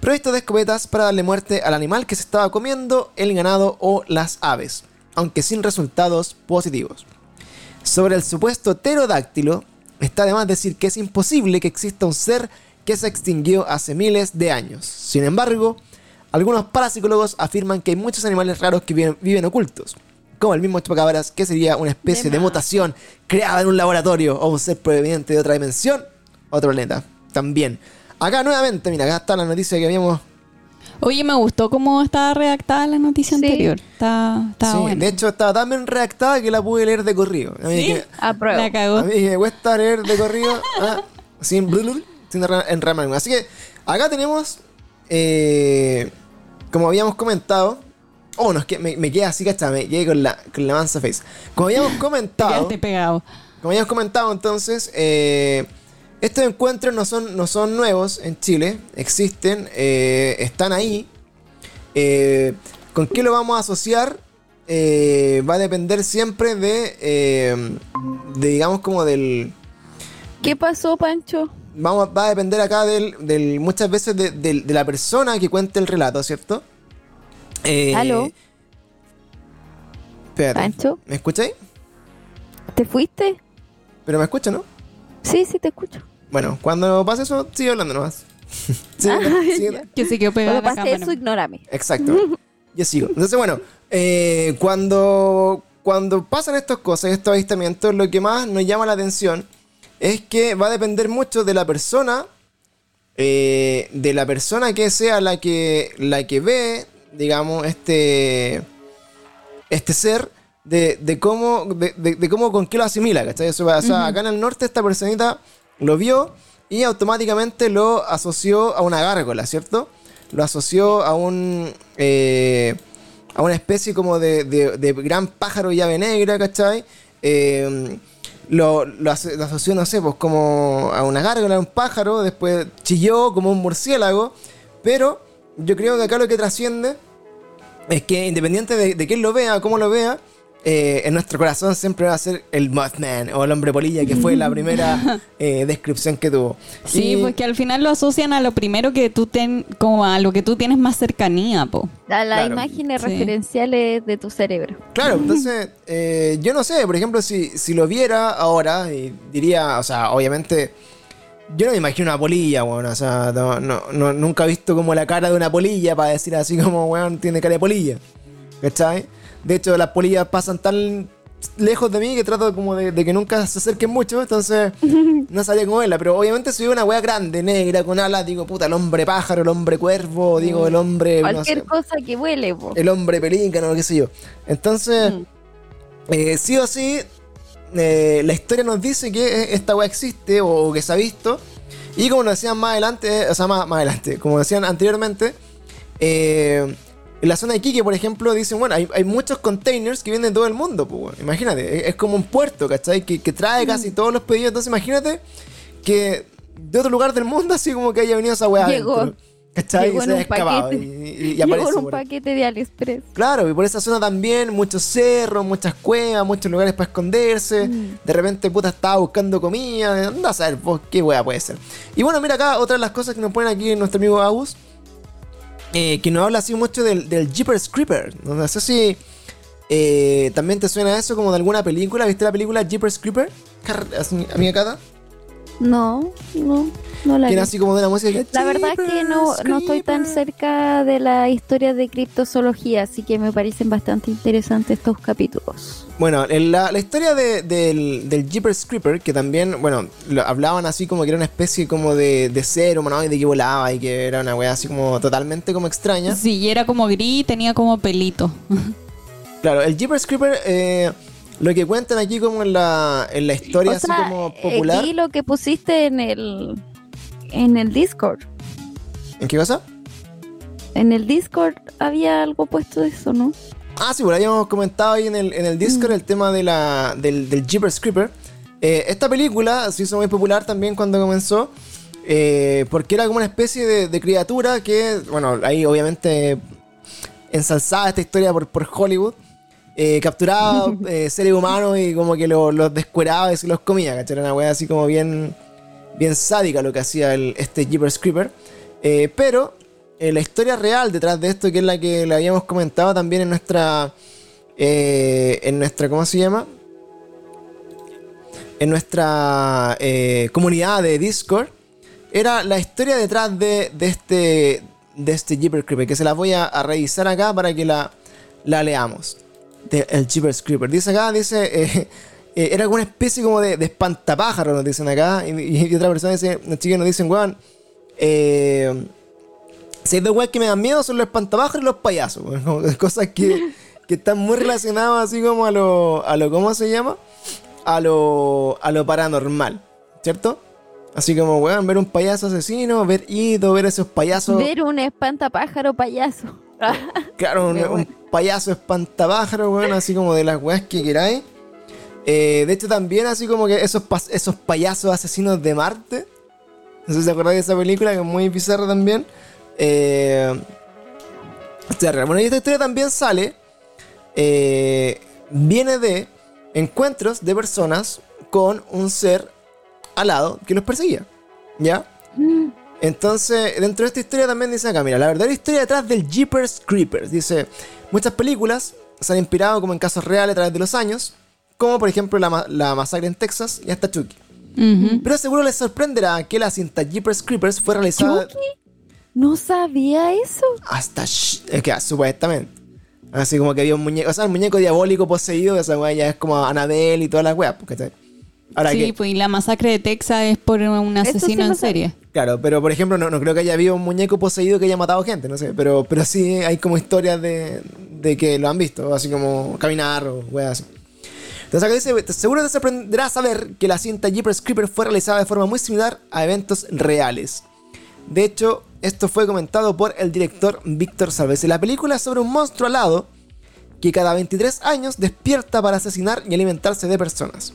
provistos de escopetas para darle muerte al animal que se estaba comiendo, el ganado o las aves, aunque sin resultados positivos. Sobre el supuesto pterodáctilo, está de más decir que es imposible que exista un ser que se extinguió hace miles de años. Sin embargo, Algunos parapsicólogos afirman que hay muchos animales raros que viven, viven ocultos, como el mismo chupacabras, que sería una especie de,
De
mutación creada en un laboratorio o un ser proveniente de otra dimensión, otro planeta. También. Acá nuevamente, mira, acá está la noticia que habíamos
Oye, me gustó cómo estaba redactada la noticia
Sí.
anterior. Está, está
Sí,
buena.
de hecho estaba tan bien redactada que la pude leer de corrido. A mí,
¿Sí?
que.
La cagó.
a mí que me cuesta leer de corrido [LAUGHS] ah, sin blulul, sin enra- enramarme. Así que acá tenemos, eh, como habíamos comentado, oh, no, es que me, me quedé así, ¿cachai? Me quedé con la, con la mansa face. Como habíamos [LAUGHS]
Te
comentado,
quedaste pegado.
como habíamos comentado entonces, eh, estos encuentros no son, no son nuevos en Chile, existen, eh, están ahí. Eh, ¿Con qué lo vamos a asociar? Eh, va a depender siempre de, de, digamos, como del...
¿Qué pasó, Pancho?
Vamos, va a depender acá del, del- muchas veces de, la persona que cuente el relato, ¿cierto?
Aló.
Espérate.
Pancho.
¿Me escucháis?
¿Te fuiste?
Pero me escucha, ¿no?
Sí, sí, te escucho.
Bueno, cuando pase eso, sigue hablando nomás. [LAUGHS] Sigue-
Ah,
sigue-.
Que se quedó pegada
Cuando pase
cámara.
eso, ignórame.
Exacto. [LAUGHS] Yo sigo. Entonces, bueno, eh, cuando, cuando pasan estas cosas, estos avistamientos, lo que más nos llama la atención es que va a depender mucho de la persona, eh, de la persona que sea la que, la que ve, digamos, este, este ser, de, de cómo, de, de- de cómo, con qué lo asimila, ¿cachai? Eso o sea, acá en el norte esta personita lo vio y automáticamente lo asoció a una gárgola, ¿cierto? Lo asoció a un... eh, a una especie como de, de- gran pájaro llave negra, ¿cachai? Eh, lo, lo asoció, no sé, pues como a una gárgola, a un pájaro, después chilló como un murciélago, pero yo creo que acá lo que trasciende es que independiente de, de quién lo vea, cómo lo vea, eh, en nuestro corazón siempre va a ser el Mothman o el hombre polilla, que fue la [LAUGHS] primera eh, descripción que tuvo.
Sí,
Y-
porque al final lo asocian a lo primero que tú ten, como a lo que tú tienes más cercanía, po.
A las
Claro.
imágenes
Sí.
referenciales de tu cerebro.
Claro, [LAUGHS] entonces, eh, yo no sé, por ejemplo, si, si lo viera ahora, y diría, o sea, obviamente, yo no me imagino una polilla, weón, o sea, no, no- no- nunca he visto como la cara de una polilla para decir así como, weón, tiene cara de polilla, ¿cachai? De hecho, las polillas pasan tan lejos de mí que trato como de, de que nunca se acerquen mucho, entonces [LAUGHS] no sabría cómo verla, pero obviamente si veo una wea grande, negra, con alas, digo, puta, el hombre pájaro, el hombre cuervo, digo, el hombre, no
Cualquier
sé,
cosa que huele, po.
el hombre pelícano, qué sé yo. Entonces,
Mm.
eh, sí o sí, eh, la historia nos dice que eh, esta weá existe o, que se ha visto. Y como nos decían más adelante, o sea, más, más adelante, como decían anteriormente, eh, en la zona de Iquique, por ejemplo, dicen, bueno, hay, hay muchos containers que vienen de todo el mundo, pues, imagínate, es, es como un puerto, ¿cachai? Que, que trae casi todos los pedidos. Entonces, imagínate que de otro lugar del mundo, así como que haya venido esa weá.
Llegó.
adentro, ¿Cachai?
Llegó
Y
en
se ha
un paquete.
Y, y- y [LAUGHS]
Llegó
aparece
en un paquete de AliExpress.
Claro, y por esa zona también, muchos cerros, muchas cuevas, muchos lugares para esconderse.
Mm.
De repente, puta, estaba buscando comida. Anda a saber vos qué wea puede ser. Y bueno, mira acá, otra de las cosas que nos ponen aquí nuestro amigo Agus. Eh, que nos habla así mucho del, Jeepers Creeper. No sé si eh, también te suena eso como de alguna película. ¿Viste la película Jeepers Creeper? Amiga Cata.
No, no, no la
era así como de la música. que,
La verdad es que no,
"Jeepers
no estoy tan
Creeper".
cerca de la historia de criptozoología, así que me parecen bastante interesantes estos capítulos.
Bueno, en la, la historia de- del, del Jeepers Creeper, que también, bueno, lo- hablaban así como que era una especie como de, de ser humanoide que volaba y que era una wea así como totalmente como extraña.
Sí, y era como gris y tenía como pelito.
Claro, el Jeepers Creeper, eh, lo que cuentan aquí como en la, en la historia
O
así
sea,
como popular.
Aquí lo que pusiste en el en el Discord.
¿En qué cosa?
En el Discord había algo puesto de eso, ¿no?
Ah, sí, bueno, habíamos comentado ahí en el, en el Discord el tema de la, del, del Jeepers Creeper. Eh, esta película se hizo muy popular también cuando comenzó. eh, porque era como una especie de, de criatura que, bueno, ahí obviamente ensalzada esta historia por, por Hollywood. Eh, capturaba [LAUGHS] eh, seres humanos y como que lo- los descueraba y se los comía, ¿cachai? Era una wea así como bien, bien sádica lo que hacía el, este Jeepers Creeper. Eh, pero la historia real detrás de esto, que es la que le habíamos comentado también en nuestra. en nuestra. ¿Cómo se llama? En nuestra comunidad de Discord. Era la historia detrás de, de este. de este Jeepers Creeper, que se las voy a, a revisar acá para que la, la leamos. De el Jeepers. Dice acá, dice, eh, eh, era alguna especie como de, de espantapájaro, nos dicen acá. Y, y otra persona dice, chicos nos dicen, weón, eh, si hay dos weas que me dan miedo son los espantapájaros y los payasos. [LAUGHS] Como Cosas que, que están muy relacionadas así como a lo, a lo, ¿cómo se llama? A lo, a lo paranormal, ¿cierto? Así como, weón, ver un payaso asesino, ver Ido, ver esos payasos.
Ver un espantapájaro payaso. [LAUGHS]
Claro, un, payaso espantapájaro, weón, así como de las weas que queráis. Eh, de hecho, también así como que esos, esos payasos asesinos de Marte. No sé si se acordáis de esa película, que es muy bizarra también. Eh, bueno, y esta historia también sale. eh, viene de encuentros de personas con un ser alado que los perseguía. ¿Ya? Entonces, dentro de esta historia también dice acá, mira, la verdadera historia detrás del Jeepers Creepers. Dice, muchas películas se han inspirado como en casos reales a través de los años, como por ejemplo la, la masacre en Texas y hasta Chucky. Pero seguro les sorprenderá que la cinta Jeepers Creepers fue realizada
¿Chucky? No sabía eso.
hasta... sh- Es que, supuestamente. Así como que había un muñeco, o sea, el muñeco diabólico poseído, esa weá ya es como Anabel y todas las weas, porque Ahora
Sí,
que,
pues y la masacre de Texas es por un
sí
asesino en serie.
Claro, pero por ejemplo, no, no creo que haya habido un muñeco poseído que haya matado gente, no sé. Pero, pero sí hay como historias de, de que lo han visto, así como caminar o weas. Entonces acá dice, seguro te sorprenderá saber que la cinta Jeepers Creeper fue realizada de forma muy similar a eventos reales. De hecho, esto fue comentado por el director Víctor Salves. La película es sobre un monstruo alado que cada 23 años despierta para asesinar y alimentarse de personas.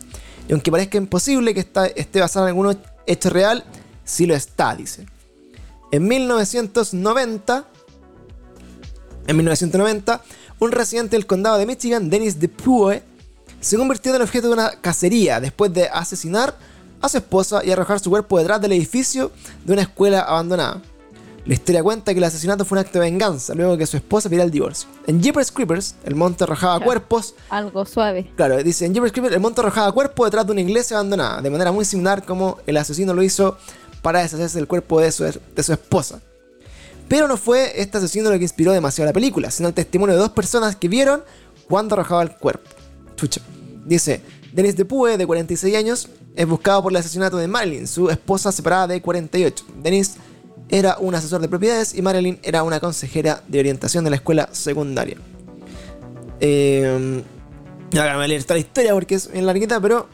Y aunque parezca imposible que esté basada en algún hecho real, sí lo está, dice. En 1990, en 1990, un residente del condado de Michigan, Dennis DePue, se convirtió en el objeto de una cacería después de asesinar a su esposa y arrojar su cuerpo detrás del edificio de una escuela abandonada. La historia cuenta que el asesinato fue un acto de venganza luego que su esposa pidiera el divorcio. En Jeepers Creepers, el monte arrojaba cuerpos
Algo suave.
Claro, dice, en Jeepers Creepers el monte arrojaba cuerpo detrás de una iglesia abandonada, de manera muy similar como el asesino lo hizo para deshacerse del cuerpo de su, de su esposa. Pero no fue este asesino lo que inspiró demasiado la película, sino el testimonio de dos personas que vieron cuando arrojaba el cuerpo. Chucha. Dice, Dennis DePue, de 46 años, es buscado por el asesinato de Marilyn, su esposa separada de 48. Dennis era un asesor de propiedades y Marilyn era una consejera de orientación de la escuela secundaria. Eh, Ahora me voy a leer toda la historia porque es bien larguita, pero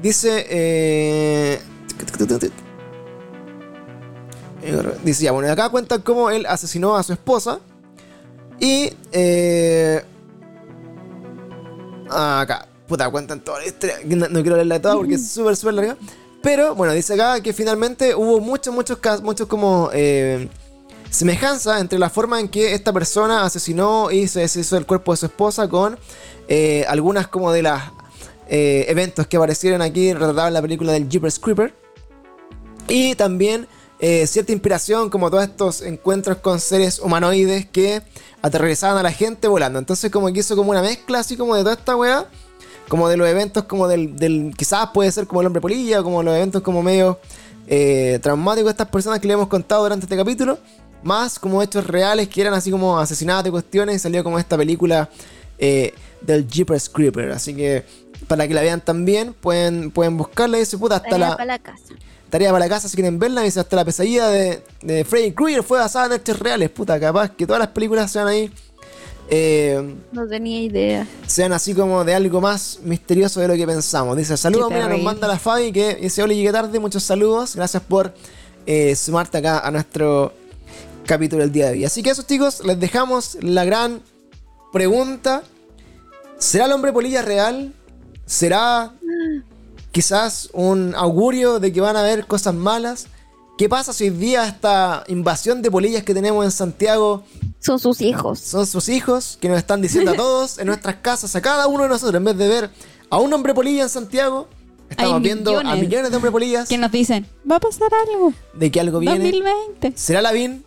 dice. eh, dice ya, bueno, acá cuentan cómo él asesinó a su esposa. Y. eh, acá, puta, cuentan toda la historia. No, no quiero leerla toda porque es súper, súper larga. Pero bueno, dice acá que finalmente hubo muchos, muchos casos, muchos como. eh, semejanza entre la forma en que esta persona asesinó y se deshizo del cuerpo de su esposa con eh, algunas como de las eh, eventos que aparecieron aquí retratados en la película del Jeepers Creeper y también eh, cierta inspiración como todos estos encuentros con seres humanoides que aterrorizaban a la gente volando entonces como que hizo como una mezcla así como de toda esta weá como de los eventos como del, del quizás puede ser como el hombre polilla como los eventos como medio eh, traumáticos de estas personas que le hemos contado durante este capítulo más como hechos reales que eran así como asesinatos y cuestiones y salió como esta película eh, del Jeepers Creeper así que para que la vean también pueden, pueden buscarla y dice puta hasta la
para la casa.
Tarea para la casa si quieren verla dice hasta la pesadilla de, de Freddy Krueger fue basada en hechos reales puta capaz que todas las películas sean ahí eh,
No tenía idea.
sean así como de algo más misterioso de lo que pensamos. Dice, saludos, mira, nos manda la Fabi que dice, hola, llegué tarde, muchos saludos, gracias por eh, sumarte acá a nuestro capítulo del día de hoy. Así que eso chicos, les dejamos la gran pregunta. ¿Será el hombre polilla real? ¿Será quizás un augurio de que van a haber cosas malas? ¿Qué pasa si hoy día esta invasión de polillas que tenemos en Santiago
Son sus hijos.
son sus hijos que nos están diciendo a [LAUGHS] todos en nuestras casas, a cada uno de nosotros, en vez de ver a un hombre polilla en Santiago, estamos
Hay
viendo a
millones.
de hombres polillas
Que nos dicen, va a pasar algo.
de que algo viene.
2020.
¿Será Lavín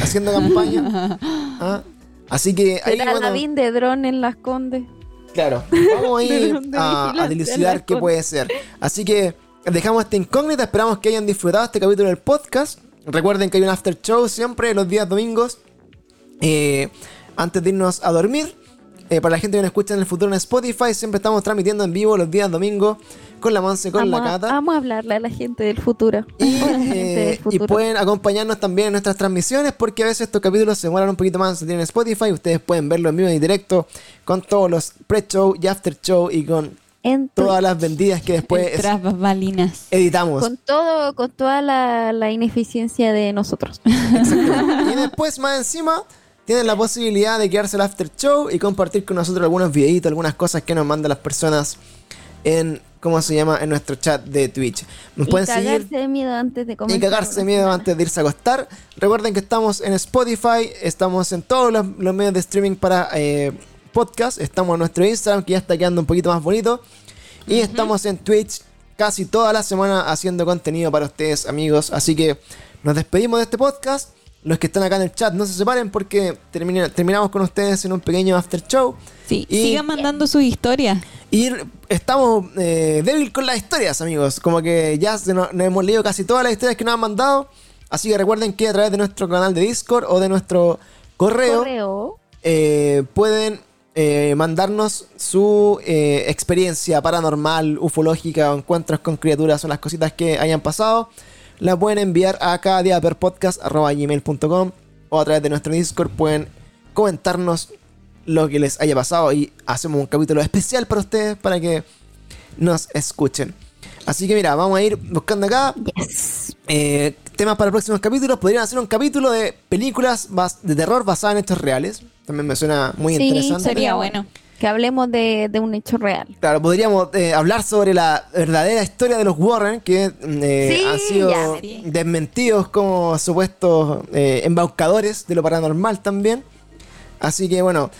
haciendo campaña? [LAUGHS] Ah, Así que ahí,
Será
bueno,
la bin de dron en las condes.
Claro, [LAUGHS] vamos a ir a, dilucidar qué puede ser. Así que dejamos esta incógnita, esperamos que hayan disfrutado este capítulo del podcast. Recuerden que hay un after show siempre los días domingos. eh, antes de irnos a dormir. Eh, para la gente que nos escucha en el futuro en Spotify, siempre estamos transmitiendo en vivo los días domingos con la Monse, con
vamos,
la
a,
Cata.
vamos a hablarle a la gente del futuro.
Y, [LAUGHS] eh,
del
y pueden acompañarnos también en nuestras transmisiones porque a veces estos capítulos se demoran un poquito más en Spotify. Ustedes pueden verlo en vivo y en directo con todos los pre-show y after-show y con
En
todas las vendidas que después
Tras bambalinas.
editamos.
con todo, con toda la, la ineficiencia de nosotros.
Exactamente. [LAUGHS] Y después, más encima, tienen la posibilidad de quedarse el after show y compartir con nosotros algunos videitos, algunas cosas que nos mandan las personas en, ¿cómo se llama? En nuestro chat de Twitch. Nos
y
pueden
cagarse
seguir
de miedo antes de comer.
y cagarse de miedo antes de irse a acostar. Recuerden que estamos en Spotify, estamos en todos los, los medios de streaming para eh, podcast, estamos en nuestro Instagram que ya está quedando un poquito más bonito y estamos en Twitch casi toda la semana haciendo contenido para ustedes amigos. Así que nos despedimos de este podcast. Los que están acá en el chat no se separen porque termina- terminamos con ustedes en un pequeño after show.
Sí,
Y-
sigan mandando sus historias.
Y estamos eh, débil con las historias, amigos. Como que ya se nos, nos hemos leído casi todas las historias que nos han mandado. Así que recuerden que a través de nuestro canal de Discord o de nuestro correo,
Correo.
eh, pueden eh, mandarnos su eh, experiencia paranormal, ufológica o encuentros con criaturas o las cositas que hayan pasado. La pueden enviar a gmail.com o a través de nuestro Discord pueden comentarnos lo que les haya pasado y hacemos un capítulo especial para ustedes para que nos escuchen. Así que mira, vamos a ir buscando acá
Yes.
eh, temas para próximos capítulos. Podrían hacer un capítulo de películas de terror basadas en hechos reales. También me suena muy
Sí,
interesante.
Sería bueno.
Que hablemos de, de un hecho real.
Claro, podríamos eh, hablar sobre la verdadera historia de los Warren, que eh,
Sí,
han sido
ya.
Sí.
desmentidos como supuestos eh, embaucadores de lo paranormal también. Así que bueno,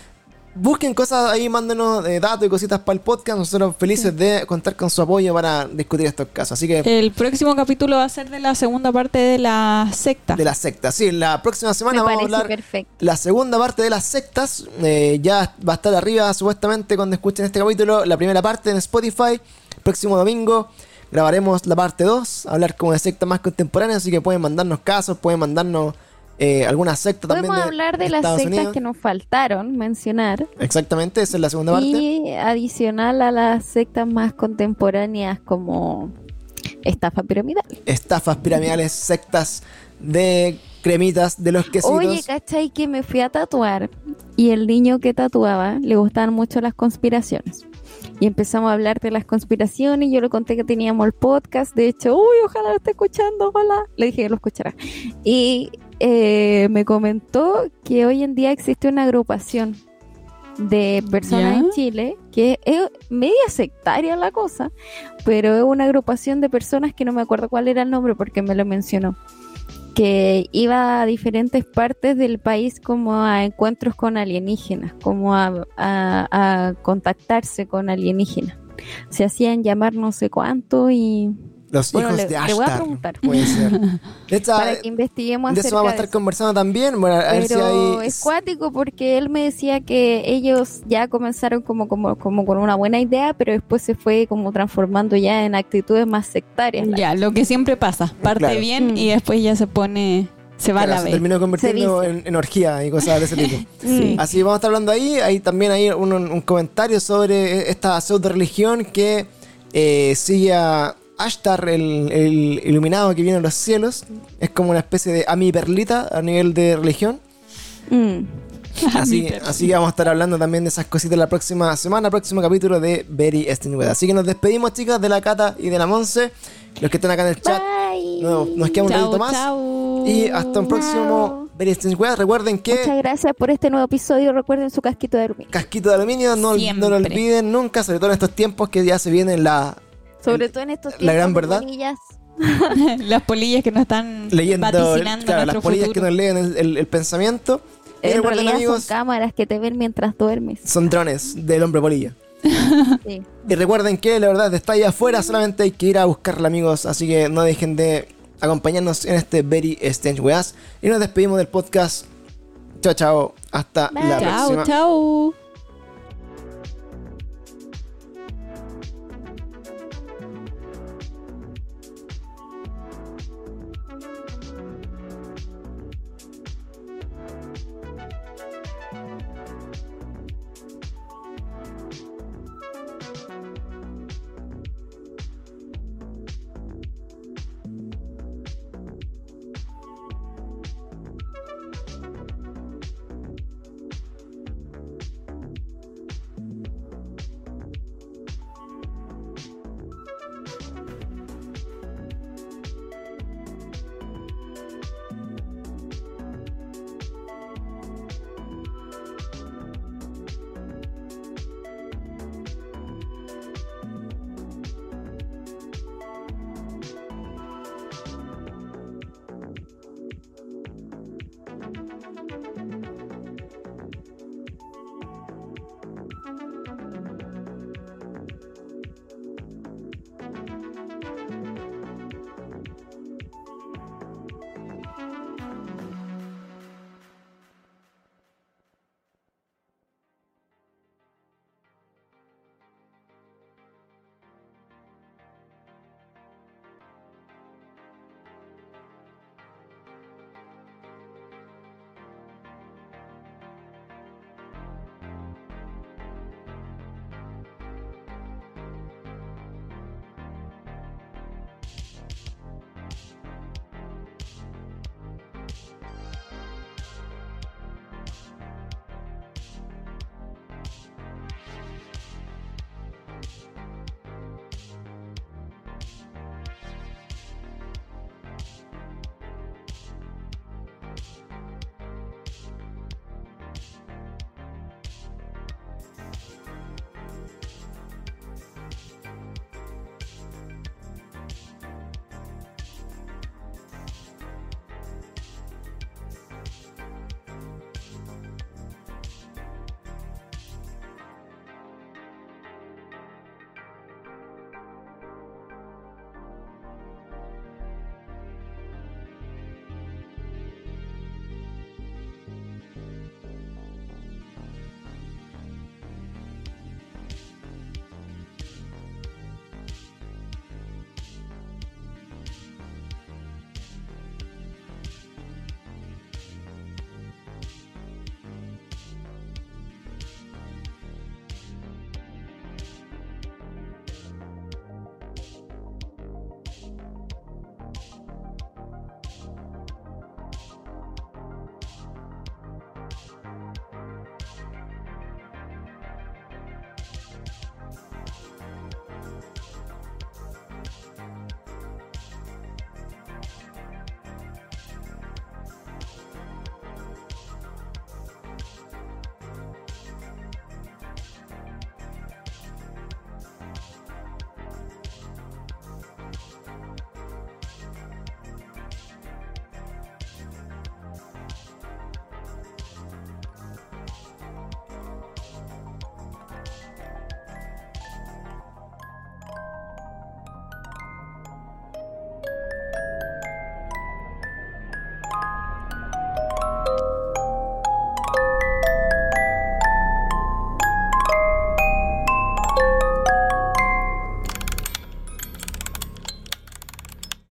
busquen cosas ahí, mándenos eh, datos y cositas para el podcast. Nosotros felices de contar con su apoyo para discutir estos casos. Así que
El próximo capítulo va a ser de la segunda parte de la secta.
de la secta. Sí, la próxima semana
Me
vamos a hablar
perfecto.
la segunda parte de las sectas. eh, ya va a estar arriba supuestamente cuando escuchen este capítulo. La primera parte en Spotify. Próximo domingo grabaremos la parte 2. Hablar como de sectas más contemporáneas. Así que pueden mandarnos casos, pueden mandarnos eh, alguna secta también.
Podemos hablar de las
Estados
sectas
Unidos.
que nos faltaron mencionar.
Exactamente, esa es la segunda parte.
Y adicional a las sectas más contemporáneas como estafa piramidal.
Estafas piramidales, sectas de cremitas, de los quesitos.
Oye, ¿cachai? Que me fui a tatuar y el niño que tatuaba le gustaban mucho las conspiraciones. Y empezamos a hablar de las conspiraciones. Yo le conté que teníamos el podcast. De hecho, uy, ojalá lo esté escuchando. Hola. Le dije que lo escuchará. Y eh, me comentó que hoy en día existe una agrupación de personas
¿Ya?
en Chile que es media sectaria la cosa, pero es una agrupación de personas que no me acuerdo cuál era el nombre porque me lo mencionó que iba a diferentes partes del país como a encuentros con alienígenas, como a, a- a contactarse con alienígenas. Se hacían llamar no sé cuánto y
Los
Bueno,
hijos
le-
de
le voy a
Ashtar.
preguntar.
Puede ser. [LAUGHS] De hecho,
para que investiguemos
de eso vamos a estar conversando también. Bueno, a ver si
Pero
hay.
es cuático porque él me decía que ellos ya comenzaron como, como, como con una buena idea, pero después se fue como transformando ya en actitudes más sectarias. la-
Ya, lo que siempre pasa. Parte
Claro.
bien
Mm.
y después ya se pone. Se va a
Claro,
la
se
vez.
terminó convirtiendo
Se
en, en orgía y cosas de ese tipo. [LAUGHS]
Sí.
Así vamos a estar hablando ahí. Hay también hay un, un comentario sobre esta pseudo religión que eh, sigue a Ashtar, el, el iluminado que viene de los cielos. Es como una especie de Ami Perlita a nivel de religión.
Mm. [LAUGHS]
Así, así que vamos a estar hablando también de esas cositas la próxima semana, próximo capítulo de Very Stingwed. Así que nos despedimos, chicas, de la Cata y de la Monse. Los que están acá en el chat.
Bye.
No, nos queda un ratito más.
chao.
Y hasta un próximo Very Stingwed. Recuerden que.
Muchas gracias por este nuevo episodio. Recuerden su casquito de aluminio.
Casquito de aluminio, no, no lo olviden nunca, sobre todo en estos tiempos que ya se viene la
Sobre todo en estos tiempos
la gran
de
verdad.
polillas. [LAUGHS]
las polillas que nos están
leyendo,
vaticinando
claro, las polillas que nos leen el, el- el pensamiento.
En
recuerden,
realidad
amigos,
son cámaras que te ven mientras duermes.
son drones del hombre polilla.
Sí.
Y recuerden que la verdad está ahí afuera, solamente hay que ir a buscarla, amigos. Así que no dejen de acompañarnos en este Very Strange Weas. Y nos despedimos del podcast. Chao, chao. Hasta la
Bye.
Chao,
próxima.
chao.